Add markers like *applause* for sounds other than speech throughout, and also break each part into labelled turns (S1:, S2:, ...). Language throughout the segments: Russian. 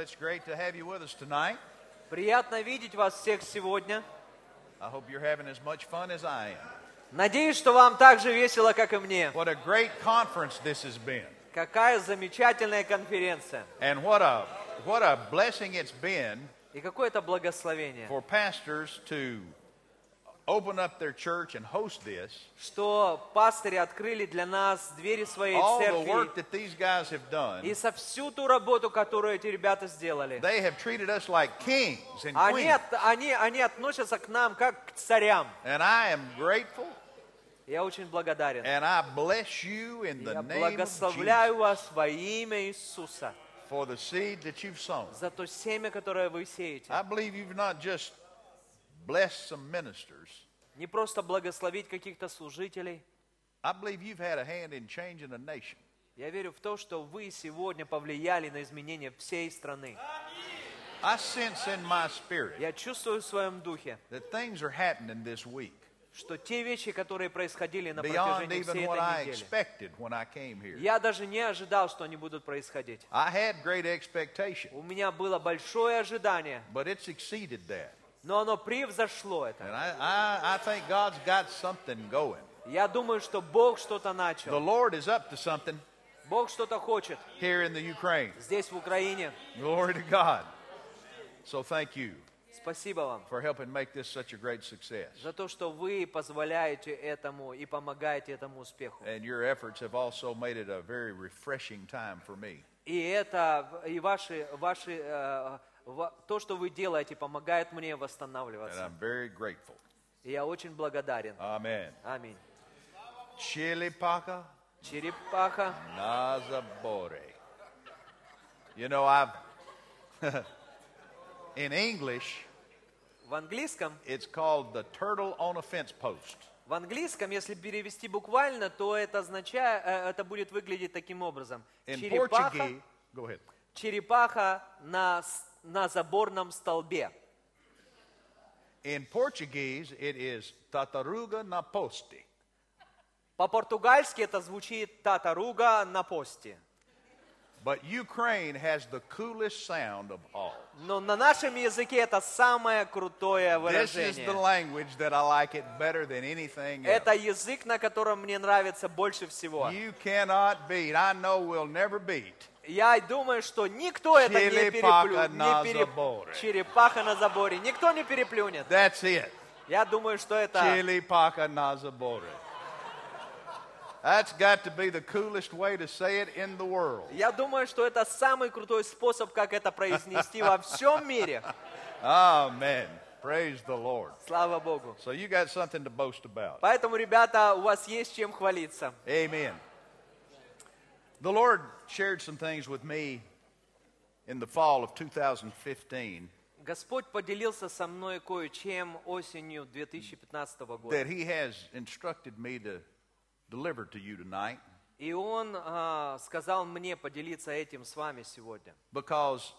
S1: it's great to have you with us tonight.
S2: Приятно видеть вас всех сегодня.
S1: I hope you're having as much fun as I am.
S2: Надеюсь, что вам так же весело, как и мне.
S1: What a great conference this has been.
S2: Какая замечательная конференция.
S1: And what a what a blessing it's been
S2: И какое это благословение,
S1: for pastors to open up their church and host this.
S2: что пастыри открыли для нас двери своей
S1: All the work
S2: церкви.
S1: that these guys have done,
S2: И со всю ту работу, которую эти ребята сделали.
S1: they have treated us like kings and
S2: Они,
S1: queens.
S2: от- они, они относятся к нам как к царям.
S1: And I am grateful
S2: Я очень благодарен.
S1: and I bless you in the
S2: Я
S1: name of
S2: благословляю
S1: Jesus
S2: вас во имя Иисуса
S1: for the seed that you've sown.
S2: за то семя, которое вы сеете.
S1: I believe you've not just blessed some ministers.
S2: Не просто благословить каких-то служителей.
S1: I believe you've had a hand in changing a nation.
S2: Я верю в то, что вы сегодня повлияли на изменения всей страны.
S1: I sense in my spirit
S2: Я чувствую в своем духе,
S1: that things are happening this week
S2: что те вещи, которые происходили на протяжении всей этой недели, я даже не ожидал, что они будут происходить. У меня было большое ожидание, но оно превзошло это.
S1: And I, I, I think God's got something going.
S2: Я думаю, что Бог что-то
S1: The
S2: начал.
S1: Lord is up to something
S2: Бог что-то хочет
S1: here in the Ukraine.
S2: здесь, в Украине.
S1: Glory to God. So thank you
S2: Спасибо вам
S1: for helping make this such a great success.
S2: за то, что вы позволяете этому и помогаете этому успеху.
S1: And your efforts have also made it a very refreshing time for me.
S2: И это, и ваши, ваши, э, ва- то, что вы делаете, помогает мне
S1: And
S2: восстанавливаться.
S1: I'm very grateful.
S2: И я очень благодарен.
S1: Amen.
S2: Аминь.
S1: Chilipaka
S2: Черепаха.
S1: Nazabore. You know, I've, *laughs* in English,
S2: В английском,
S1: it's called the turtle on a fence post.
S2: в английском, если перевести буквально, то это означает, э, это будет выглядеть таким образом.
S1: In
S2: Черепаха,
S1: go ahead.
S2: черепаха на, на заборном столбе.
S1: In Portuguese, it is tataruga na poste.
S2: По-португальски это звучит татаруга на посте.
S1: But Ukraine has the coolest sound of all.
S2: Но на нашем языке это самое крутое
S1: This is the
S2: выражение.
S1: language that I like it better than anything else.
S2: Это язык, на котором мне нравится больше всего.
S1: You cannot beat. I know we'll never beat.
S2: Я думаю, что никто это не
S1: Черепаха
S2: переплюнет.
S1: на заборе.
S2: Черепаха на заборе. Никто не переплюнет.
S1: That's it.
S2: Я думаю, что это...
S1: Chilipaka Nazabore. That's got to be the coolest way to say it in the world.
S2: Я думаю, что это самый крутой способ, как это произнести во всем мире.
S1: Amen. Praise the Lord.
S2: Слава Богу.
S1: So you got something to boast about.
S2: Поэтому, ребята, у вас есть чем хвалиться.
S1: Amen. The Lord shared some things with me in the fall of 2015
S2: Господь поделился со мной кое-чем осенью 2015 года.
S1: that He has instructed me to deliver to you tonight
S2: И Он а, сказал мне поделиться этим с вами сегодня.
S1: because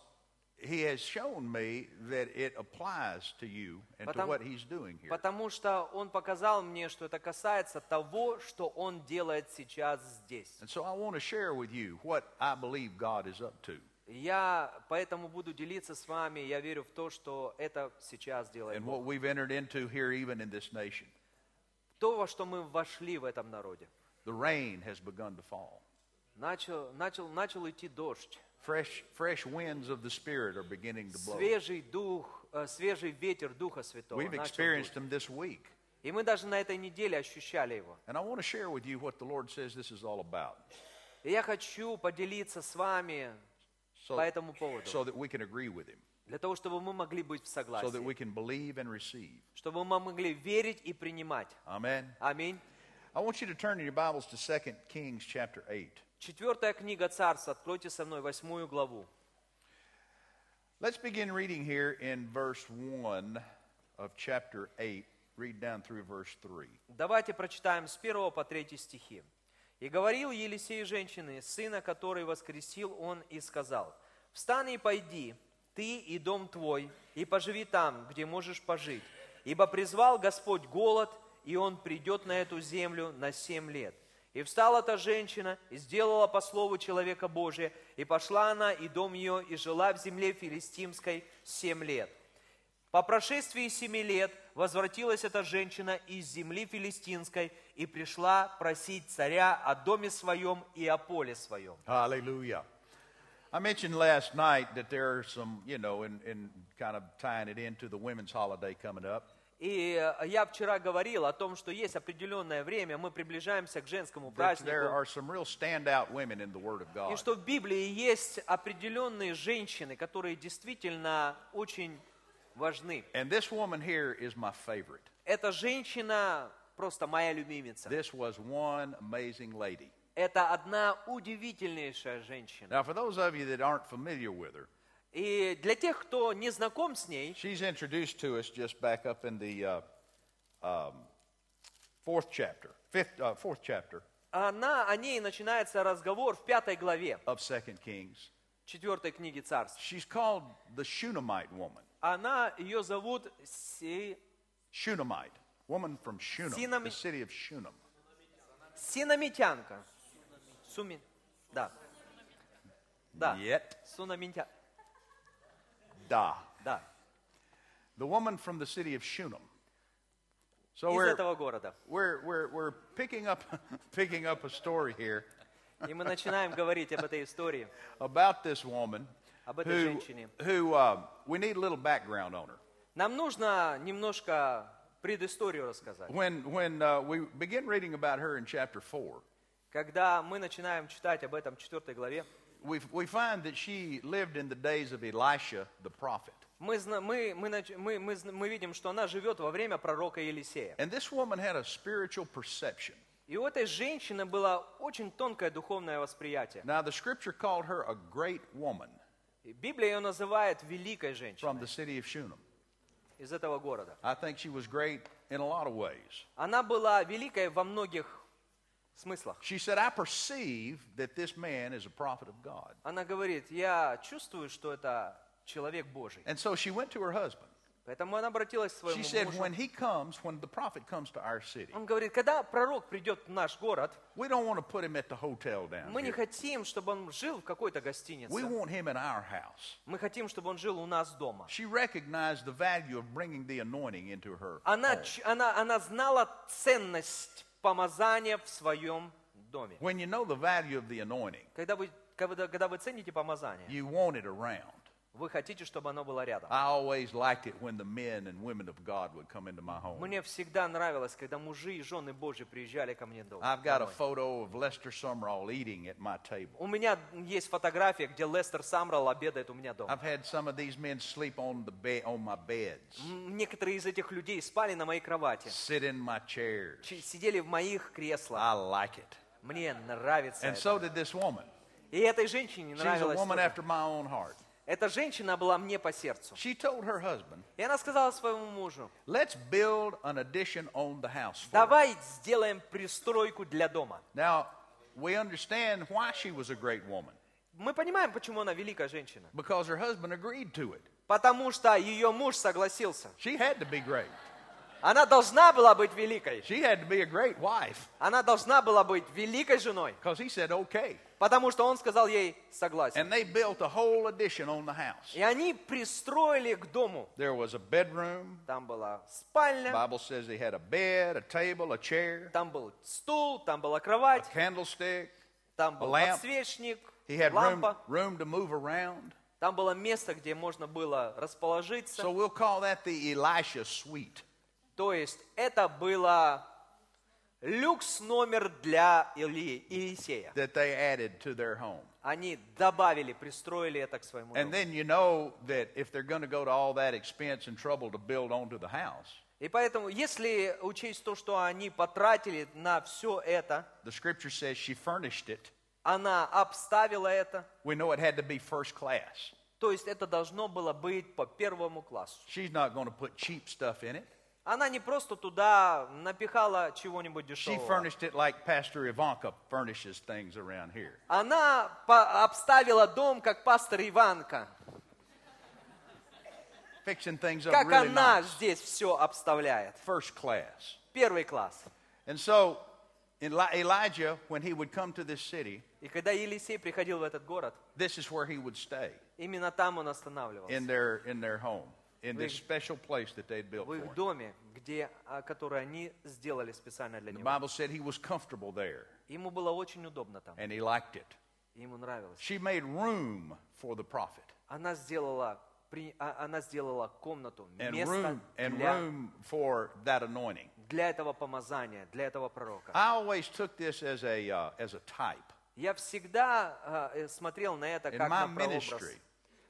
S1: He has shown me that it applies to you and to
S2: Потому-
S1: what He's doing here.
S2: Потому что Он показал мне, что это касается того, что Он делает сейчас здесь.
S1: And so I want to share with you what I believe God is up to
S2: Я поэтому буду делиться с вами. Я верю в то, что это сейчас делает
S1: and what we've entered into here, even in this nation.
S2: То, во что мы вошли в этом народе.
S1: The rain has begun to fall.
S2: Начал, начал, начал идти дождь.
S1: Fresh, fresh winds of the Spirit are beginning to blow.
S2: Свежий дух, э, свежий ветер Духа Святого.
S1: We've
S2: начал
S1: experienced
S2: дуть.
S1: them this week.
S2: И мы даже на этой неделе ощущали его.
S1: And I want to share with you what the Lord says this is all about
S2: И я хочу поделиться с вами
S1: so,
S2: по этому поводу.
S1: so that we can agree with Him,
S2: Для того, чтобы мы могли быть в
S1: so that
S2: согласии.
S1: we can believe and receive.
S2: Чтобы мы могли верить и принимать.
S1: Amen.
S2: Аминь.
S1: I want you to turn in your Bibles to 2 Kings chapter 8.
S2: Четвертая книга Царств. Откройте со мной восьмую главу.
S1: Let's begin reading here in verse 1 of chapter 8. Read down through verse 3.
S2: Давайте прочитаем с 1 по 3 стихи. «И говорил Елисей женщины, сына которой воскресил он, и сказал, «Встань и пойди, ты и дом твой, и поживи там, где можешь пожить, ибо призвал Господь голод, и он придет на эту землю на семь лет. И встала та женщина, и сделала по слову человека Божия, и пошла она, и дом ее, и жила в земле филистимской семь лет. По прошествии семи лет возвратилась эта женщина из земли филистимской и пришла просить царя о доме своем и о поле своем.
S1: Hallelujah. I mentioned last night that there are some, you know, in, in kind of tying it into the women's holiday coming up.
S2: И э, я вчера говорил о том, что есть определенное время, мы приближаемся к женскому празднику, и что в Библии есть определенные женщины, которые действительно очень важны.
S1: And this woman here is my favorite.
S2: Эта женщина просто моя любимица.
S1: This was one amazing lady.
S2: Это одна удивительнейшая женщина.
S1: Now, for those of you that aren't familiar with her,
S2: И для тех, кто не знаком с ней,
S1: she's introduced to us just back up in the uh, um, fourth chapter, fifth, uh, fourth chapter
S2: она, о ней начинается разговор в пятой главе
S1: of Second Kings.
S2: четвертой книги царств.
S1: She's called the Shunammite woman.
S2: Она, ее зовут Си-
S1: Shunammite, woman from Shunem,
S2: Sinami-
S1: the city of Shunem.
S2: Синамитянка. Суми... Да. Да.
S1: Yet,
S2: Сунамитя...
S1: da,
S2: Да.
S1: the woman from the city of Shunem. So
S2: Из
S1: we're,
S2: этого города.
S1: we're, we're, we're picking up *laughs* picking up a story here *laughs*
S2: И мы начинаем говорить об этой истории,
S1: about this woman
S2: об этой
S1: who,
S2: женщине.
S1: who uh, we need a little background on her.
S2: Нам нужно немножко предысторию рассказать.
S1: When, when uh, we begin reading about her in chapter 4,
S2: Когда мы начинаем читать об этом в 4 главе,
S1: We, we find that she lived in the days of Elisha the prophet.
S2: мы, мы, мы, мы, мы, видим, что она живет во время пророка Елисея.
S1: And this woman had a spiritual perception.
S2: И у этой женщины было очень тонкое духовное восприятие.
S1: Now, the scripture called her a great woman
S2: Библия ее называет великой
S1: from
S2: женщиной
S1: the city of Shunem.
S2: из этого города.
S1: I think she was great in a lot of ways.
S2: Она была великой во многих смыслах.
S1: She said, I perceive that this man is a prophet of God.
S2: Она говорит, я чувствую, что это человек Божий.
S1: And so she went to her husband.
S2: Поэтому она обратилась к
S1: She
S2: своему
S1: said,
S2: мужу.
S1: when he comes, when the prophet comes to our city,
S2: Он говорит, когда пророк придет в наш город,
S1: we don't want to put him at the hotel down
S2: мы не
S1: here.
S2: хотим, чтобы он жил в какой-то
S1: We
S2: гостинице.
S1: want him in our house.
S2: Мы хотим, чтобы он жил у нас дома.
S1: She recognized the value of bringing the anointing into her.
S2: Она,
S1: home.
S2: ч- она, она знала ценность помазания в своем доме.
S1: When you know the value of the anointing,
S2: Когда вы, когда, когда вы цените помазание,
S1: you want it around.
S2: Вы хотите, чтобы оно было рядом.
S1: I always liked it when the men and women of God would come into my home.
S2: Мне всегда нравилось, когда мужи и жены Божьи приезжали ко мне дома.
S1: I've got a photo of Lester Sumrall eating at my table.
S2: У меня есть фотография, где Лестер Самрал обедает у меня дома.
S1: I've had some of these men sleep on the bed on my beds,
S2: Некоторые из этих людей спали на моей кровати,
S1: sit in my chairs.
S2: сидели в моих креслах.
S1: I like it.
S2: Мне нравится
S1: And
S2: это.
S1: so did this woman.
S2: И этой женщине
S1: She's a
S2: нравилось
S1: woman after my own heart.
S2: Эта женщина была мне по сердцу.
S1: She told her husband,
S2: И она сказала своему мужу,
S1: Let's build an addition on the house. For her."
S2: давай сделаем пристройку для дома.
S1: Now, we understand why she was a great woman
S2: Мы понимаем, почему она великая женщина.
S1: because her husband agreed to it.
S2: Потому что ее муж согласился.
S1: She had to be great.
S2: Она должна была быть великой.
S1: She had to be a great wife
S2: Она должна была быть великой женой.
S1: because he said, okay.
S2: Потому что он сказал ей согласен.
S1: And they built a whole addition on the house.
S2: И они пристроили к дому.
S1: There was a bedroom.
S2: Там была спальня,
S1: Bible says he had a bed, a table, a chair,
S2: там был стул, там была
S1: a
S2: кровать,
S1: candlestick.
S2: там был
S1: lamp.
S2: подсвечник,
S1: He had room,
S2: лампа.
S1: room to move around.
S2: Там было место, где можно было расположиться.
S1: So we'll call that the Elisha suite.
S2: То есть это было люкс номер для Или- Елисея.
S1: that they added to their home.
S2: Они добавили, пристроили это к своему
S1: And
S2: дому.
S1: then you know that if they're going to go to all that expense and trouble to build onto the house,
S2: И поэтому, если учесть то, что они потратили на все это,
S1: the scripture says she furnished it.
S2: она обставила это,
S1: We know it had to be first class.
S2: то есть это должно было быть по первому классу.
S1: She's not going to put cheap stuff in it.
S2: Она не просто туда напихала чего-нибудь
S1: She
S2: дешевого.
S1: furnished it like Pastor Ivanka furnishes things around here.
S2: Она по- обставила дом, как пастор Иванка.
S1: Fixing things up
S2: Как
S1: really
S2: она
S1: nice.
S2: здесь все обставляет.
S1: First class.
S2: Первый класс.
S1: And so Eli- Elijah, when he would come to this city,
S2: И когда Елисей приходил в этот город,
S1: this is where he would stay
S2: именно там он останавливался.
S1: in their, in their home, in this
S2: Вы-
S1: special place that they'd built
S2: В
S1: for
S2: их
S1: him.
S2: доме, где, а, который они сделали специально для
S1: The
S2: него.
S1: Bible said he was comfortable there,
S2: Ему было очень удобно там.
S1: and he liked it.
S2: и Ему нравилось.
S1: She made room for the prophet,
S2: Она сделала, при- а- она сделала комнату,
S1: and
S2: место
S1: room, and
S2: для,
S1: room for that anointing.
S2: для этого помазания, для этого пророка.
S1: I always took this as a, uh, as a type.
S2: Я всегда а, э, смотрел на это
S1: In
S2: как
S1: my
S2: на прообраз.
S1: ministry,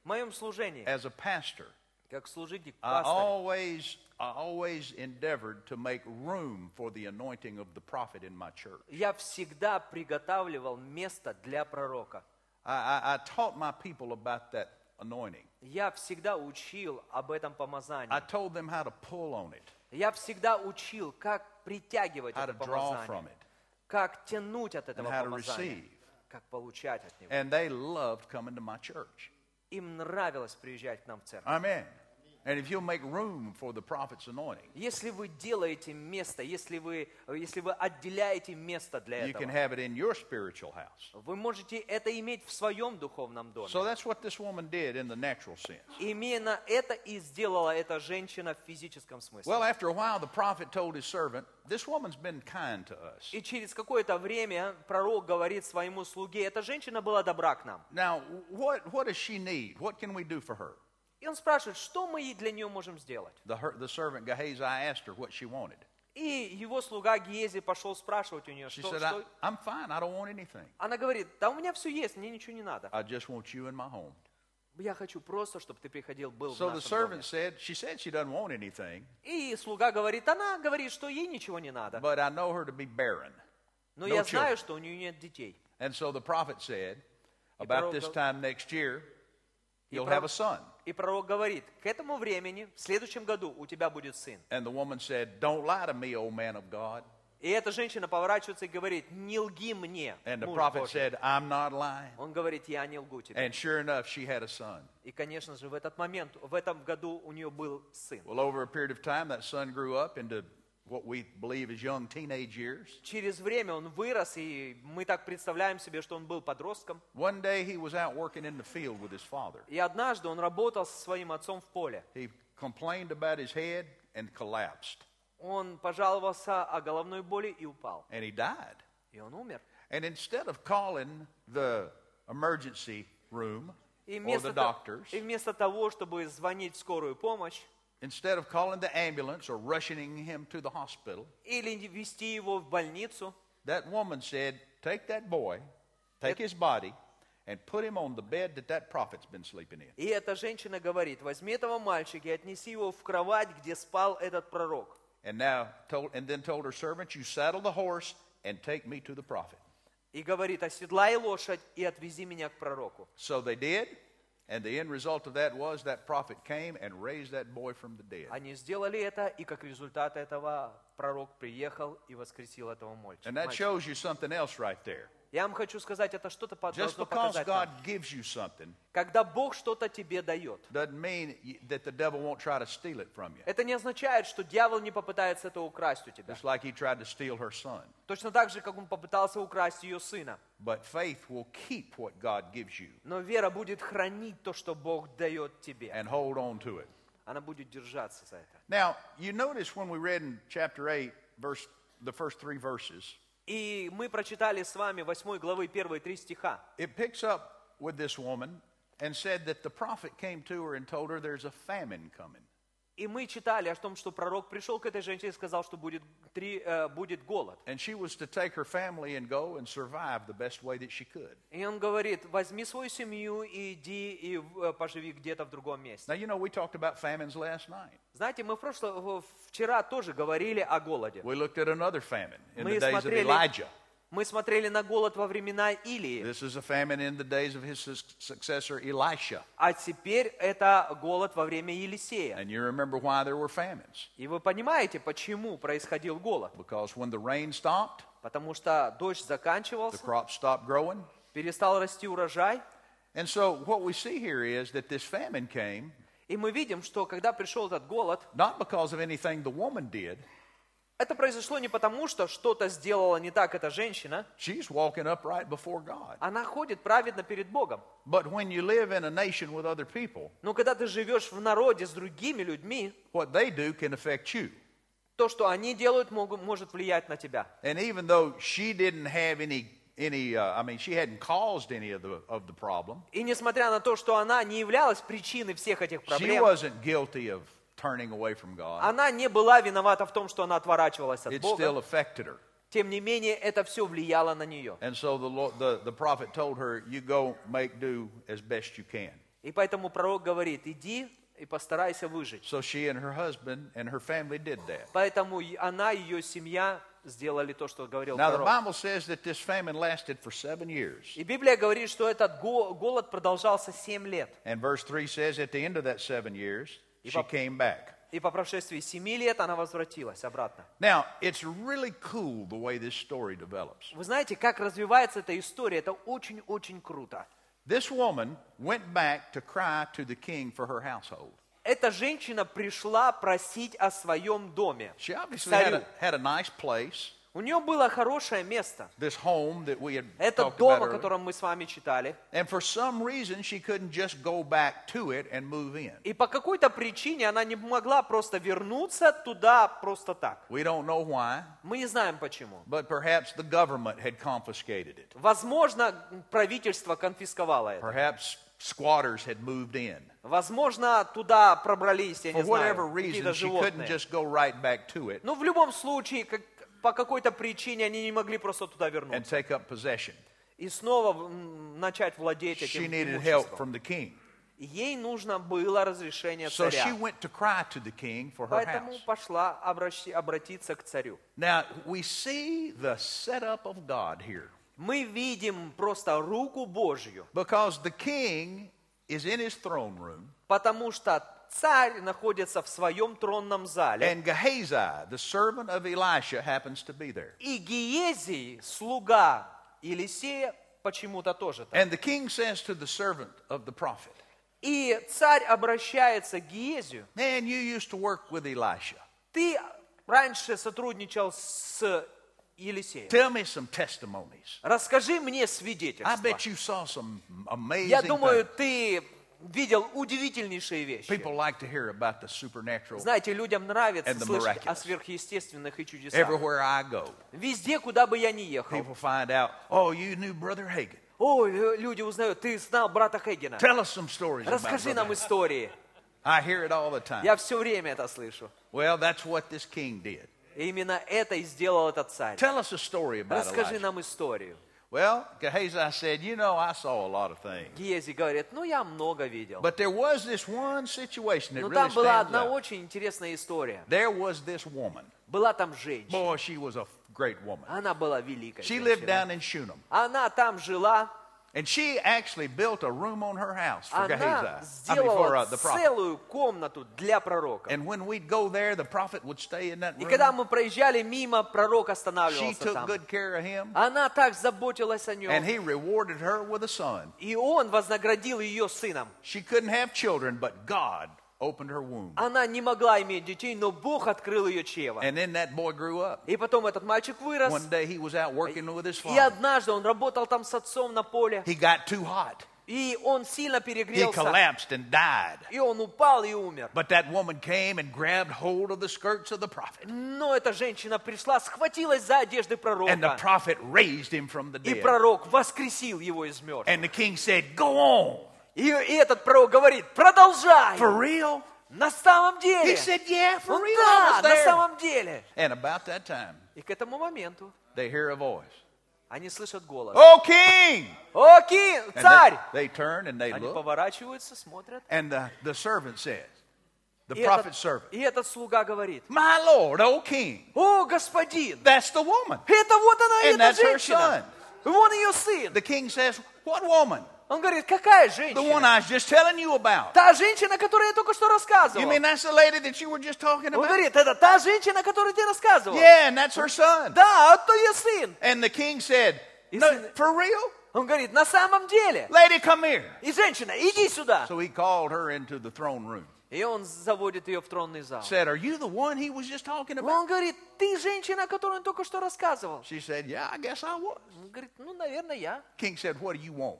S2: В моем служении,
S1: as a pastor,
S2: как служитель
S1: I
S2: пастырь,
S1: always, I always endeavored to make room for the anointing of the prophet in my church.
S2: я всегда приготавливал место для пророка.
S1: I, I, I taught my people about that anointing.
S2: Я всегда учил об этом
S1: I
S2: помазании.
S1: told them how to pull on it,
S2: Я всегда учил, как притягивать
S1: how
S2: это
S1: to draw from
S2: помазание,
S1: it,
S2: как тянуть от этого
S1: and how to
S2: помазания,
S1: receive.
S2: как получать от него.
S1: And they loved coming to my church.
S2: Им нравилось приезжать к нам в церковь.
S1: Amen. And if you'll make room for the prophet's anointing,
S2: Если вы делаете место, если вы, если вы отделяете место для
S1: you can
S2: этого,
S1: have it in your spiritual house.
S2: вы можете это иметь в своем духовном доме.
S1: So that's what this woman did in the natural sense.
S2: Именно это и сделала эта женщина в физическом смысле.
S1: Well, after a while, the prophet told his servant, This woman's been kind to us.
S2: И через какое-то время пророк говорит своему слуге, эта женщина была добра к нам.
S1: Now, what, what does she need? What can we do for her?
S2: И он спрашивает, что мы для нее можем сделать?
S1: The, her, the servant Gehazi asked her what she wanted.
S2: И его слуга Гиези пошел спрашивать у нее,
S1: She
S2: что,
S1: said,
S2: что-
S1: I'm fine. I don't want anything.
S2: Она говорит, да у меня все есть, мне ничего не надо.
S1: I just want you in my home.
S2: Я хочу просто, чтобы ты приходил, был в
S1: So the
S2: нашем доме.
S1: servant said, She said she doesn't want anything,
S2: И слуга говорит, она говорит, что ей ничего не надо.
S1: but I know her to be barren.
S2: Но
S1: no
S2: я
S1: children.
S2: знаю, что у нее нет детей.
S1: And so the prophet said, About this time next year, you'll have a son.
S2: И пророк говорит, к этому времени, в следующем году у тебя будет сын.
S1: And the woman said, Don't lie to me, O man of God.
S2: И эта женщина поворачивается и говорит, не лги мне,
S1: And the prophet
S2: Божий».
S1: said, I'm not lying.
S2: Он говорит, я не лгу тебе.
S1: And sure enough, she had a son.
S2: И, конечно же, в этот момент, в этом году у нее был сын.
S1: Well, over a period of time, that son grew up into what we believe is young teenage years.
S2: Через время он вырос, и мы так представляем себе, что он был подростком.
S1: One day, he was out working in the field with his father.
S2: И однажды он работал со своим отцом в поле.
S1: He complained about his head and collapsed,
S2: Он пожаловался о головной боли и упал.
S1: and he died.
S2: И он умер.
S1: And instead of calling the emergency room
S2: И
S1: or the doctors,
S2: и вместо того, чтобы звонить в скорую помощь
S1: instead of calling the ambulance or rushing him to the hospital,
S2: или вести его в больницу,
S1: that woman said, Take that boy, take his body, and put him on the bed that that prophet's been sleeping in.
S2: и эта женщина говорит, возьми этого мальчика и отнеси его в кровать, где спал этот пророк.
S1: And now told, and then told her servant, You saddle the horse and take me to the prophet.
S2: И говорит, оседлай лошадь и отвези меня к пророку.
S1: So they did, and the end result of that was that prophet came and raised that boy from the dead.
S2: Они сделали это, и как результат этого пророк приехал и воскресил этого мальчика.
S1: And that shows you something else right there.
S2: Я вам хочу сказать, это что-то
S1: Just
S2: должно
S1: because
S2: показать
S1: God
S2: нам.
S1: gives you something
S2: Когда Бог что-то тебе дает,
S1: doesn't mean y- that the devil won't try to steal it from you.
S2: это не означает, что дьявол не попытается это украсть у тебя.
S1: Just like he tried to steal her son.
S2: Точно так же, как он попытался украсть ее сына.
S1: But faith will keep what God gives you
S2: Но вера будет хранить то, что Бог дает тебе.
S1: and hold on to it.
S2: Она будет держаться за это.
S1: Now, you notice when we read in chapter 8, verse, the first three verses,
S2: И мы прочитали с вами 8 главы первые три стиха.
S1: it picks up with this woman and said that the prophet came to her and told her there's a famine coming.
S2: И мы читали о том, что пророк пришел к этой женщине и сказал, что будет, три, э, будет голод. И он говорит, возьми свою семью и иди и э, поживи где-то в другом месте.
S1: Now, you know, we talked about famines last night.
S2: Знаете, мы в прошло, вчера тоже говорили о голоде.
S1: We looked at another famine in
S2: Мы
S1: the days of
S2: смотрели,
S1: Elijah.
S2: Мы смотрели на голод во времена Илии,
S1: This is a famine in the days of his successor Elisha.
S2: а теперь это голод во время Елисея.
S1: And you remember why there were famines.
S2: И вы понимаете, почему происходил голод?
S1: Because when the rain stopped,
S2: Потому что дождь
S1: the
S2: заканчивался,
S1: crops stopped growing.
S2: перестал расти урожай.
S1: And so what we see here is that this famine came
S2: И мы видим, что когда пришел этот голод,
S1: not because of anything the woman did,
S2: Это произошло не потому, что что-то сделала не так эта женщина.
S1: She's walking upright before God.
S2: Она ходит праведно перед Богом.
S1: But when you live in a nation with other people,
S2: Но когда ты живешь в народе с другими людьми,
S1: what they do can affect you.
S2: то, что они делают, могут, может влиять на тебя.
S1: And even though she didn't have any, any uh, I mean, she hadn't caused any of the, of the problem,
S2: И несмотря на то, что она не являлась причиной всех этих
S1: she
S2: проблем,
S1: wasn't guilty of turning away from God.
S2: она не была виновата в том, что она отворачивалась от
S1: It still
S2: Бога.
S1: affected her.
S2: Тем не менее, это все влияло на нее.
S1: And so the, Lord, the, the prophet told her, You go make do as best you can.
S2: И поэтому пророк говорит, иди и постарайся выжить.
S1: So she and her husband and her family did that.
S2: Поэтому она и ее семья сделали то, что говорил
S1: Now, the
S2: пророк.
S1: Bible says that this famine lasted for seven years.
S2: И Библия говорит, что этот го- голод продолжался семь лет.
S1: And verse 3 says, At the end of that seven years, she
S2: по-
S1: came back.
S2: И по прошествии семи лет она возвратилась обратно.
S1: Now, it's really cool the way this story develops.
S2: Вы знаете, как развивается эта история? Это очень-очень круто.
S1: This woman went back to cry to the king for her household.
S2: Эта женщина пришла просить о своем доме.
S1: She obviously
S2: Царю.
S1: had a, had a nice place,
S2: У нее было хорошее место.
S1: this home that we had
S2: Это дом, о котором мы с вами читали.
S1: And for some reason, she couldn't just go back to it and move in.
S2: И по какой-то причине она не могла просто вернуться туда просто так.
S1: We don't know why,
S2: Мы не знаем почему.
S1: but perhaps the government had confiscated it.
S2: Возможно, правительство конфисковало это.
S1: Perhaps squatters had moved in.
S2: Возможно, туда пробрались, я
S1: For
S2: не
S1: whatever
S2: знаю, какие-то животные.
S1: right
S2: Но в любом случае, как- по какой-то причине они не могли просто туда
S1: and
S2: вернуться.
S1: take up possession.
S2: И снова начать владеть
S1: She
S2: этим
S1: needed help
S2: имуществом.
S1: from the king.
S2: Ей нужно было разрешение
S1: So she
S2: царя.
S1: went to cry to the king for her
S2: Поэтому
S1: house.
S2: пошла обратиться к царю.
S1: Now, we see the setup of God here
S2: Мы видим просто руку Божью,
S1: because the king is in his throne room
S2: потому что царь находится в своем тронном зале,
S1: and Gehazi, the servant of Elisha, happens to be there.
S2: и Гиезий, слуга Елисея, почему-то тоже там.
S1: And the king says to the servant of the prophet,
S2: И царь обращается к Гиезию.
S1: Man, you used to work with Elisha.
S2: Ты раньше сотрудничал с Елисеем.
S1: Tell me some testimonies.
S2: Расскажи мне
S1: I
S2: свидетельства.
S1: bet you saw some amazing
S2: Я думаю,
S1: things.
S2: ты видел удивительнейшие вещи.
S1: People like to hear about the supernatural
S2: Знаете, людям нравится
S1: And the
S2: слышать о сверхъестественных и чудесах.
S1: everywhere I go.
S2: Везде, куда бы я ни ехал.
S1: People find out, oh, you knew Brother Hagen.
S2: О, лю- люди узнают, ты знал брата Хейгена.
S1: Tell us some stories
S2: Расскажи
S1: Brother
S2: нам
S1: Hagin."
S2: истории.
S1: I hear it all the time.
S2: Я все время это слышу.
S1: Well, that's what this king did.
S2: И именно это и сделал этот царь.
S1: Tell us a story about
S2: Расскажи
S1: Elijah.
S2: нам историю.
S1: Well, Gehazi said, you know, I saw a lot of things.
S2: Гиези говорит, ну я много видел.
S1: But there was this one situation that
S2: Но
S1: really
S2: там была
S1: stands
S2: одна
S1: out.
S2: очень интересная история.
S1: There was this woman.
S2: Была там женщина.
S1: Boy, she was a great woman.
S2: Она была великой
S1: She lived
S2: женщиной.
S1: down in Shunem.
S2: Она там жила,
S1: And she actually built a room on her house for
S2: она
S1: Gehazi. I mean, for
S2: сделала
S1: uh, the prophet.
S2: целую комнату для пророка.
S1: And when we'd go there, the prophet would stay in that
S2: И когда
S1: room.
S2: мы проезжали мимо, пророк
S1: She
S2: останавливался
S1: took
S2: там.
S1: good care of him.
S2: Она так заботилась о
S1: And
S2: нем.
S1: he rewarded her with a son.
S2: И он вознаградил ее сыном.
S1: She couldn't have children, but God opened her womb.
S2: Она не могла иметь детей, но Бог открыл ее чрево.
S1: And then that boy grew up.
S2: И потом этот мальчик вырос.
S1: One day he was out working with his
S2: И
S1: father.
S2: однажды он работал там с отцом на поле.
S1: He got too hot.
S2: И он сильно
S1: He
S2: перегрелся.
S1: collapsed and died.
S2: И он упал и умер.
S1: But that woman came and grabbed hold of the skirts of the prophet.
S2: Но эта женщина пришла, схватилась за одежды
S1: And the
S2: пророка.
S1: prophet raised him from the
S2: И
S1: dead.
S2: пророк воскресил его из мертвых.
S1: And the king said, Go on.
S2: И, и этот пророк говорит, продолжай.
S1: For real?
S2: На самом
S1: He
S2: деле.
S1: said, Yeah, for
S2: Ну
S1: real.
S2: да,
S1: I was
S2: на
S1: there.
S2: самом деле.
S1: And about that time,
S2: И к этому моменту
S1: they hear a voice.
S2: они слышат голос.
S1: Oh, king!
S2: О, ки,
S1: And
S2: царь!
S1: they, they turn and they
S2: Они
S1: look.
S2: поворачиваются, смотрят.
S1: And the, the servant says, The
S2: И
S1: prophet's
S2: этот,
S1: servant,
S2: и этот слуга говорит,
S1: My Lord, O king,
S2: о, господин,
S1: that's the woman.
S2: это вот она,
S1: And
S2: эта
S1: that's her
S2: женщина. Вон ее сын.
S1: The king says, What woman?
S2: Он говорит, какая
S1: The one
S2: женщина?
S1: I was just telling you about.
S2: Та женщина, которую я только что
S1: You
S2: рассказывал.
S1: mean that's the lady that you were just talking
S2: Он
S1: about?
S2: говорит, это та женщина, которую ты рассказывал.
S1: Yeah, and that's her son.
S2: Да, это ее сын.
S1: And the king said,
S2: И
S1: no,
S2: сын-
S1: For real?
S2: Он говорит, на самом деле.
S1: Lady, come here.
S2: И женщина, иди сюда.
S1: So he called her into the throne room.
S2: И он заводит ее в тронный зал.
S1: Said, Are you the one he was just talking about?
S2: Он говорит, ты женщина, о которой он только что рассказывал.
S1: She said, Yeah, I guess I was.
S2: Он говорит, ну, наверное, я.
S1: King said, What do you want?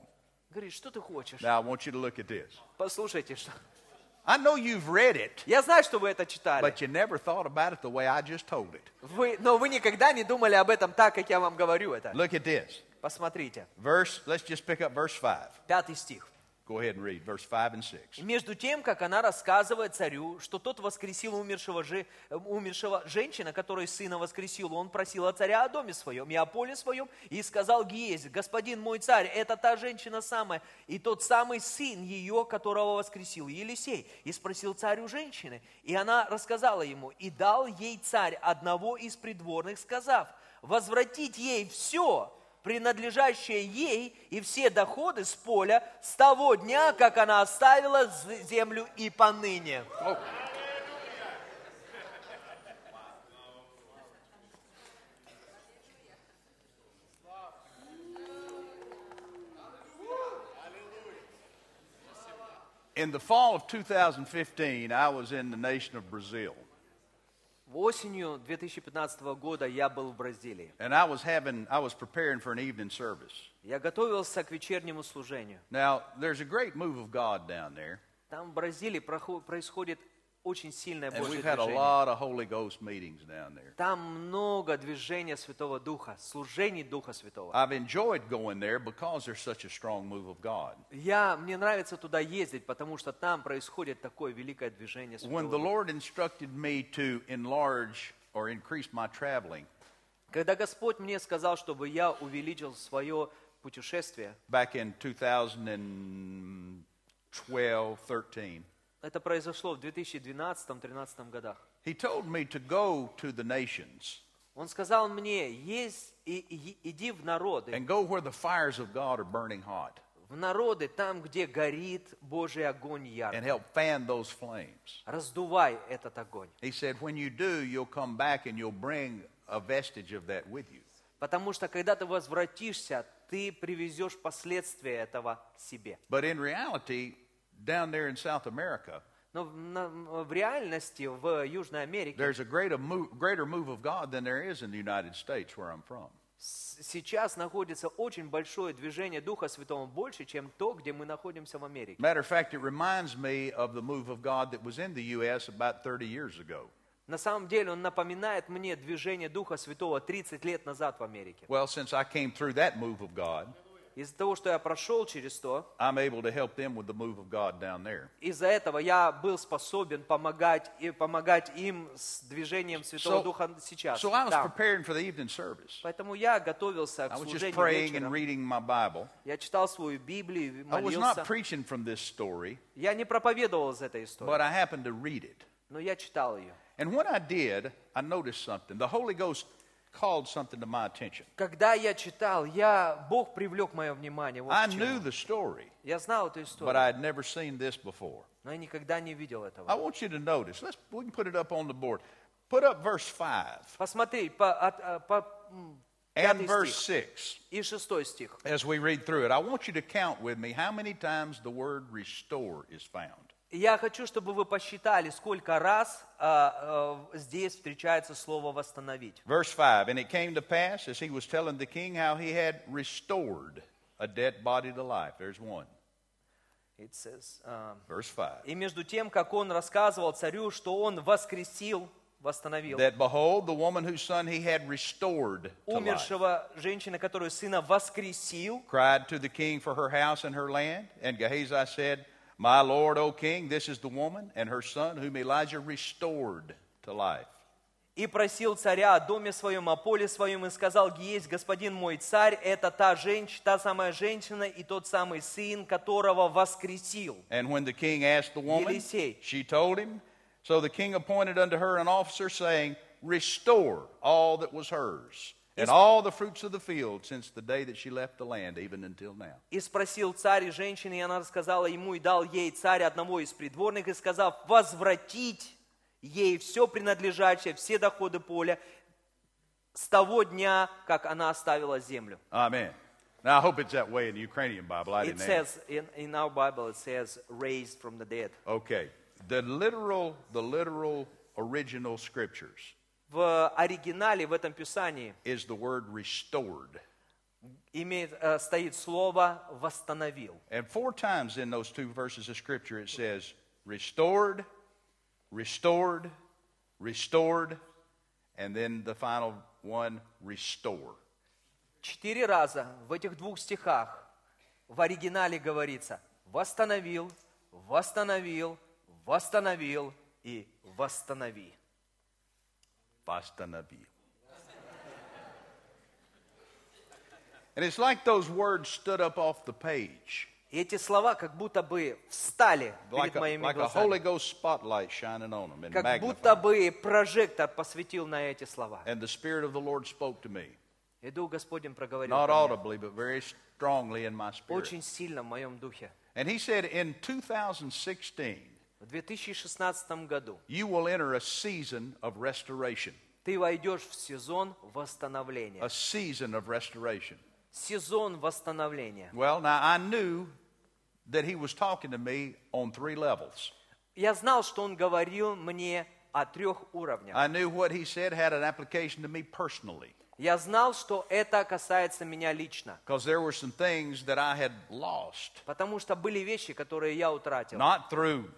S2: Говорит, что ты хочешь?
S1: Now I want you to look at this.
S2: Послушайте, что...
S1: I know you've read it,
S2: Я знаю, что вы это читали.
S1: but you never thought about it the way I just told it.
S2: Вы, но вы никогда не думали об этом так, как я вам говорю это.
S1: Look at this.
S2: Посмотрите.
S1: Verse, let's just pick up verse 5.
S2: Пятый стих.
S1: Go ahead and read verse 5 and 6.
S2: И между тем, как она рассказывает царю, что тот воскресил умершего, же, э, умершего женщина, которой сына воскресил, он просил о царя о доме своем и о поле своем, и сказал Гиезь, господин мой царь, это та женщина самая, и тот самый сын ее, которого воскресил Елисей. И спросил царь у женщины, и она рассказала ему, и дал ей царь одного из придворных, сказав, возвратить ей все, принадлежащее ей и все доходы с поля с того дня, как она оставила землю и поныне.
S1: In the fall of 2015, I was in the nation of Brazil,
S2: Осенью 2015 года я был в Бразилии.
S1: and I was having, I was preparing for an evening service.
S2: Я готовился к вечернему служению.
S1: Now, there's a great move of God down there,
S2: Там в Бразилии происходит очень сильное
S1: and
S2: Божье
S1: we've had a
S2: движение.
S1: lot of Holy Ghost meetings down there.
S2: Там много движения Святого Духа, служений Духа Святого.
S1: I've enjoyed going there because there's such a strong move of God.
S2: Я, мне нравится туда ездить, потому что там происходит такое великое движение
S1: When
S2: Святого
S1: the
S2: Духа.
S1: Lord instructed me to enlarge or increase my traveling
S2: Когда Господь мне сказал, чтобы я увеличил свое путешествие,
S1: back in 2012, 13,
S2: это произошло в 2012-2013 годах.
S1: He told me to go to the nations
S2: Он сказал мне, есть, и, и- иди в народы,
S1: and go where the fires of God are burning hot
S2: в народы, там, где горит Божий огонь
S1: and
S2: ярко.
S1: help fan those flames.
S2: Раздувай этот огонь.
S1: He said, when you do, you'll come back and you'll bring a vestige of that with you.
S2: Потому что когда ты возвратишься, ты привезешь последствия этого себе.
S1: But in reality, down there in South America,
S2: Но в, на- в реальности в Южной Америке
S1: there's a greater move, greater move of God than there is in the United States where I'm from.
S2: с- сейчас находится очень большое движение Духа Святого, больше, чем то, где мы находимся в Америке.
S1: Matter of fact, it reminds me of the move of God that was in the U.S. about 30 years ago.
S2: На самом деле он напоминает мне движение Духа Святого 30 лет назад в Америке.
S1: Well, since I came through that move of God,
S2: Из-за того, что я прошел через то,
S1: I'm able to help them with the move of God down there.
S2: из-за этого я был способен помогать, и помогать им с движением Святого
S1: So-
S2: Духа сейчас.
S1: So I was
S2: там.
S1: preparing for the evening service.
S2: Поэтому я готовился
S1: I
S2: к
S1: was just
S2: служению
S1: praying and reading my Bible.
S2: Я читал свою Библию,
S1: I was
S2: молился.
S1: not preaching from this story,
S2: Я не проповедовал из этой истории,
S1: but I happened to read it.
S2: но я читал ее.
S1: And when I did, I noticed something. The Holy Ghost called something to my attention.
S2: Когда я читал, я, Бог привлек мое внимание. Вот
S1: I
S2: к чему.
S1: knew the story,
S2: Я знал эту
S1: but
S2: историю,
S1: I had never seen this before.
S2: но я никогда не видел
S1: I
S2: этого.
S1: want you to notice. Let's we can put it up on the board. Put up verse 5
S2: Посмотри, по, от- а, по, м,
S1: and
S2: пятый
S1: verse
S2: стих
S1: 6
S2: и шестой стих.
S1: as we read through it. I want you to count with me how many times the word restore is found.
S2: Я хочу, чтобы вы посчитали, сколько раз а, а, здесь встречается слово «восстановить».
S1: Verse 5 And it came to pass, as he was telling the king how he had restored a dead body to life. There's one.
S2: It says, а,
S1: Verse 5
S2: И между тем, как он рассказывал царю, что он воскресил, восстановил
S1: That behold, the woman whose son he had restored to life
S2: умершего женщины, которую сына воскресил,
S1: cried to the king for her house and her land. And Gehazi said, My lord, O king, this is the woman and her son whom Elijah restored to life.
S2: и просил царя о доме своем, о поле своем, и сказал, есть господин мой царь, это та женщина, та самая женщина и тот самый сын, которого воскресил.
S1: And when the king asked the woman,
S2: Елисей.
S1: she told him. So the king appointed unto her an officer, saying, Restore all that was hers, and all the fruits of the field since the day that she left the land, even until now.
S2: И спросил царь и женщины, и она рассказала ему, и дал ей царь одного из придворных, и сказав, возвратить ей все принадлежащее, все доходы поля с того дня, как она оставила землю.
S1: Amen. Now, I hope it's that way in the Ukrainian Bible. I
S2: It
S1: didn't ask.
S2: says, in, in our Bible, it says, raised from the dead.
S1: Okay. The literal, the literal original scriptures
S2: В оригинале, в этом Писании,
S1: is the word restored.
S2: имеет, э, стоит слово «восстановил».
S1: And four times in those two verses of scripture it says restored, restored, restored, and then the final one, restore.
S2: Четыре раза в этих двух стихах в оригинале говорится «восстановил», «восстановил», «восстановил» и «восстанови».
S1: Vastanavi. And it's like those words stood up off the page,
S2: И эти слова как будто бы встали
S1: like
S2: перед
S1: a,
S2: моими
S1: like a Holy
S2: глазами.
S1: Ghost spotlight shining on them and
S2: Как
S1: magnifying.
S2: будто бы прожектор посветил на эти слова.
S1: And the Spirit of the Lord spoke to me,
S2: И Дух Господень проговорил
S1: not
S2: ко мне
S1: audibly, but very strongly in my spirit.
S2: очень сильно в моем духе.
S1: And He said, in 2016,
S2: В 2016 году
S1: you will enter a season of restoration.
S2: ты войдешь в сезон восстановления.
S1: A season of restoration.
S2: Сезон восстановления.
S1: Well, now I knew that He was talking to me on three levels.
S2: Я знал, что Он говорил мне о трех уровнях.
S1: I knew what He said had an application to me personally.
S2: Я знал, что это касается меня лично.
S1: Because there were some things that I had lost,
S2: Потому что были вещи, которые я утратил.
S1: not through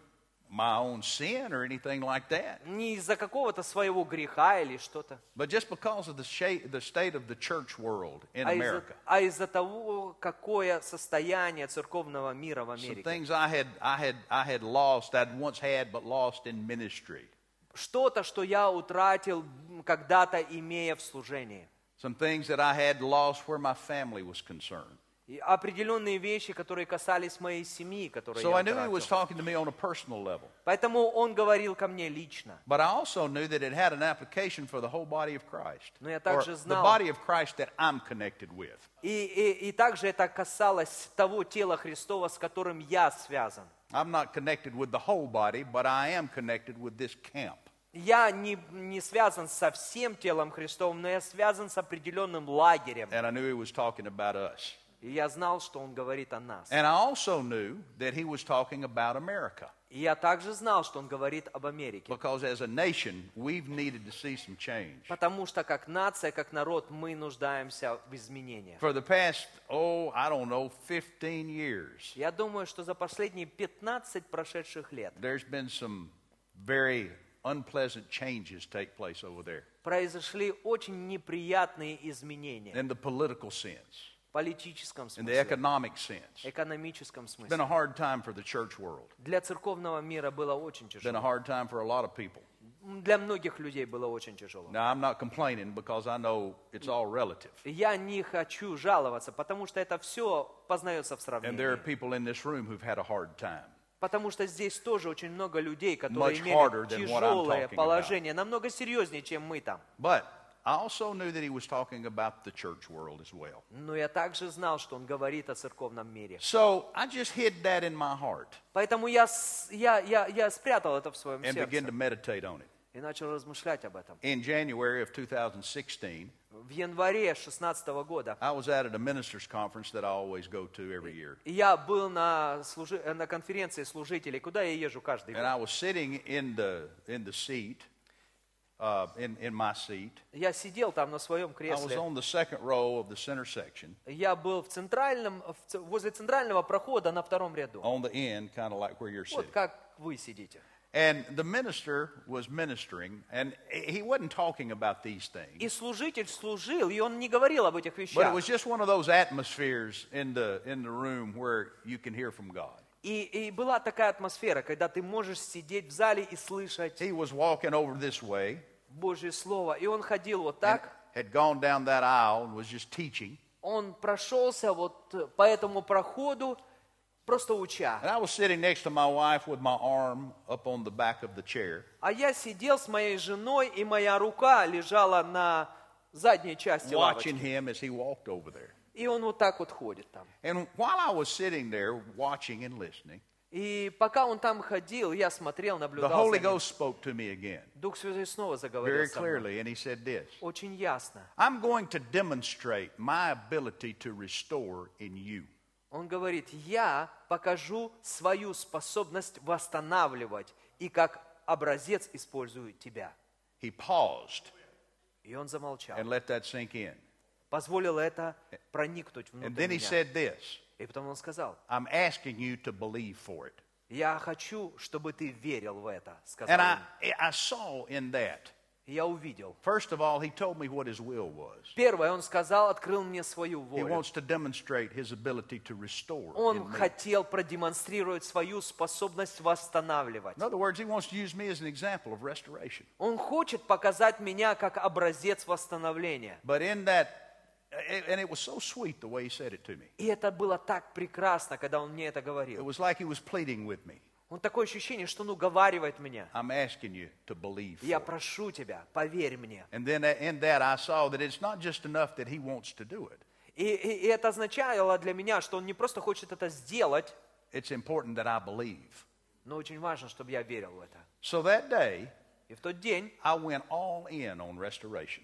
S1: my own sin or anything like that,
S2: Не из-за какого-то своего греха или что-то,
S1: but just because of the, sha- the state of the church world in
S2: а из-за,
S1: America.
S2: а из-за того, какое состояние церковного мира в
S1: Some
S2: Америке.
S1: things I had, I had, I had lost, I'd once had, but lost in ministry.
S2: Что-то, что я утратил м, когда-то, имея в служении.
S1: Some things that I had lost where my family was concerned.
S2: И определенные вещи, которые касались моей семьи, которые
S1: So
S2: я
S1: I knew he was talking to me on a personal level.
S2: Поэтому он говорил ко мне лично.
S1: But I also knew that it had an application for the whole body of Christ.
S2: Но я
S1: Or
S2: также
S1: the
S2: знал-
S1: body of Christ that I'm connected with.
S2: И, и, и также это касалось того тела Христова, с которым я связан.
S1: I'm not connected with the whole body, but I am connected with this camp.
S2: Я не, не связан со всем телом Христовым, но я связан с определенным лагерем.
S1: And I knew he was talking about us.
S2: И я знал, что он говорит о нас.
S1: And I also knew that he was talking about America.
S2: И я также знал, что он говорит об Америке.
S1: Because as a nation, we've needed to see some change.
S2: Потому что как нация, как народ, мы нуждаемся в изменениях.
S1: For the past, oh, I don't know, 15 years,
S2: Я думаю, что за последние 15 прошедших лет
S1: there's been some very unpleasant changes take place over there
S2: произошли очень неприятные изменения
S1: in the political sense,
S2: Политическом
S1: in the
S2: смысле,
S1: economic sense.
S2: экономическом
S1: It's been a
S2: смысле.
S1: hard time for the church world.
S2: Для церковного мира было очень
S1: It's been a
S2: тяжело.
S1: hard time for a lot of people.
S2: Для многих людей было очень тяжело.
S1: Now, I'm not complaining because I know it's all relative.
S2: Я не хочу жаловаться, потому что это все познается в
S1: And there are
S2: сравнении.
S1: people in this room who've had a hard time.
S2: Потому что здесь тоже очень много людей, которые
S1: Much
S2: имели
S1: I'm
S2: тяжелое положение, намного серьезнее, чем мы там.
S1: But I also knew that he was talking about the church world as well.
S2: Но я также знал, что он говорит о церковном мире.
S1: So I just hid that in my heart
S2: Поэтому я, с- я, я, я спрятал это в своем
S1: and began to
S2: сердце
S1: meditate on it.
S2: и начал размышлять об этом.
S1: In January of 2016,
S2: В январе 2016 года
S1: I was out at a ministers' conference that I always go to every year.
S2: я был на, служи- э, на конференции служителей, куда я езжу каждый
S1: And
S2: год.
S1: I was sitting in the, in the seat, uh, in, in my seat.
S2: Я сидел там на своем
S1: I was
S2: кресле.
S1: on the second row of the center section,
S2: Я был в центральном, в ц- возле центрального прохода на втором ряду.
S1: on the end, kind of like where you're
S2: Вот
S1: sitting.
S2: как вы сидите.
S1: And the minister was ministering, and he wasn't talking about these things.
S2: И служитель служил, и он не говорил об этих
S1: But it
S2: вещах.
S1: was just one of those atmospheres in the, in the room where you can hear from God.
S2: И, и была такая атмосфера, когда ты можешь сидеть в зале и слышать
S1: He was walking over this way,
S2: Божье Слово. И он ходил вот так,
S1: had gone down that aisle and was just teaching.
S2: он прошелся вот по этому проходу, просто уча.
S1: And I was sitting next to my wife with my arm up on the back of the chair.
S2: А я сидел с моей женой, и моя рука лежала на задней части
S1: watching
S2: лавочки.
S1: him as he walked over there.
S2: И он вот так вот ходит там.
S1: And while I was sitting there watching and listening,
S2: И пока он там ходил, я смотрел,
S1: the
S2: наблюдал за
S1: Holy. Ghost spoke to me again
S2: Дух Святой снова заговорил
S1: very clearly, and he said this
S2: Очень ясно.
S1: I'm going to demonstrate my ability to restore in you.
S2: Он говорит, я покажу свою способность восстанавливать и как образец использую тебя.
S1: He paused
S2: И он замолчал.
S1: and let that sink in.
S2: Позволил это проникнуть
S1: And
S2: внутрь
S1: then he
S2: меня.
S1: said this
S2: И потом он сказал,
S1: I'm asking you to believe for it.
S2: я хочу, чтобы ты верил в это, сказал
S1: And I. I saw in that,
S2: И я увидел.
S1: first of all, he told me what his will was.
S2: Первое, он сказал, открыл мне свою
S1: He
S2: волю.
S1: wants to demonstrate his ability to restore.
S2: Он
S1: in me.
S2: хотел продемонстрировать свою способность восстанавливать.
S1: In other words, he wants to use me as an example of restoration.
S2: Он хочет показать меня как образец восстановления.
S1: But in that, and it was so sweet the way he said it to me.
S2: И это было так прекрасно, когда он мне это
S1: It
S2: говорил.
S1: was like he was pleading with me.
S2: Он такое ощущение, что он уговаривает меня.
S1: I'm asking you to believe.
S2: Я
S1: for it.
S2: прошу тебя, поверь мне.
S1: And then in that, I saw that it's not just enough that he wants to do it.
S2: И, и- и это означало для меня, что он не просто хочет это сделать,
S1: It's important that I believe.
S2: но очень важно, чтобы я верил в это.
S1: So that day,
S2: И в тот день
S1: I went all in on restoration.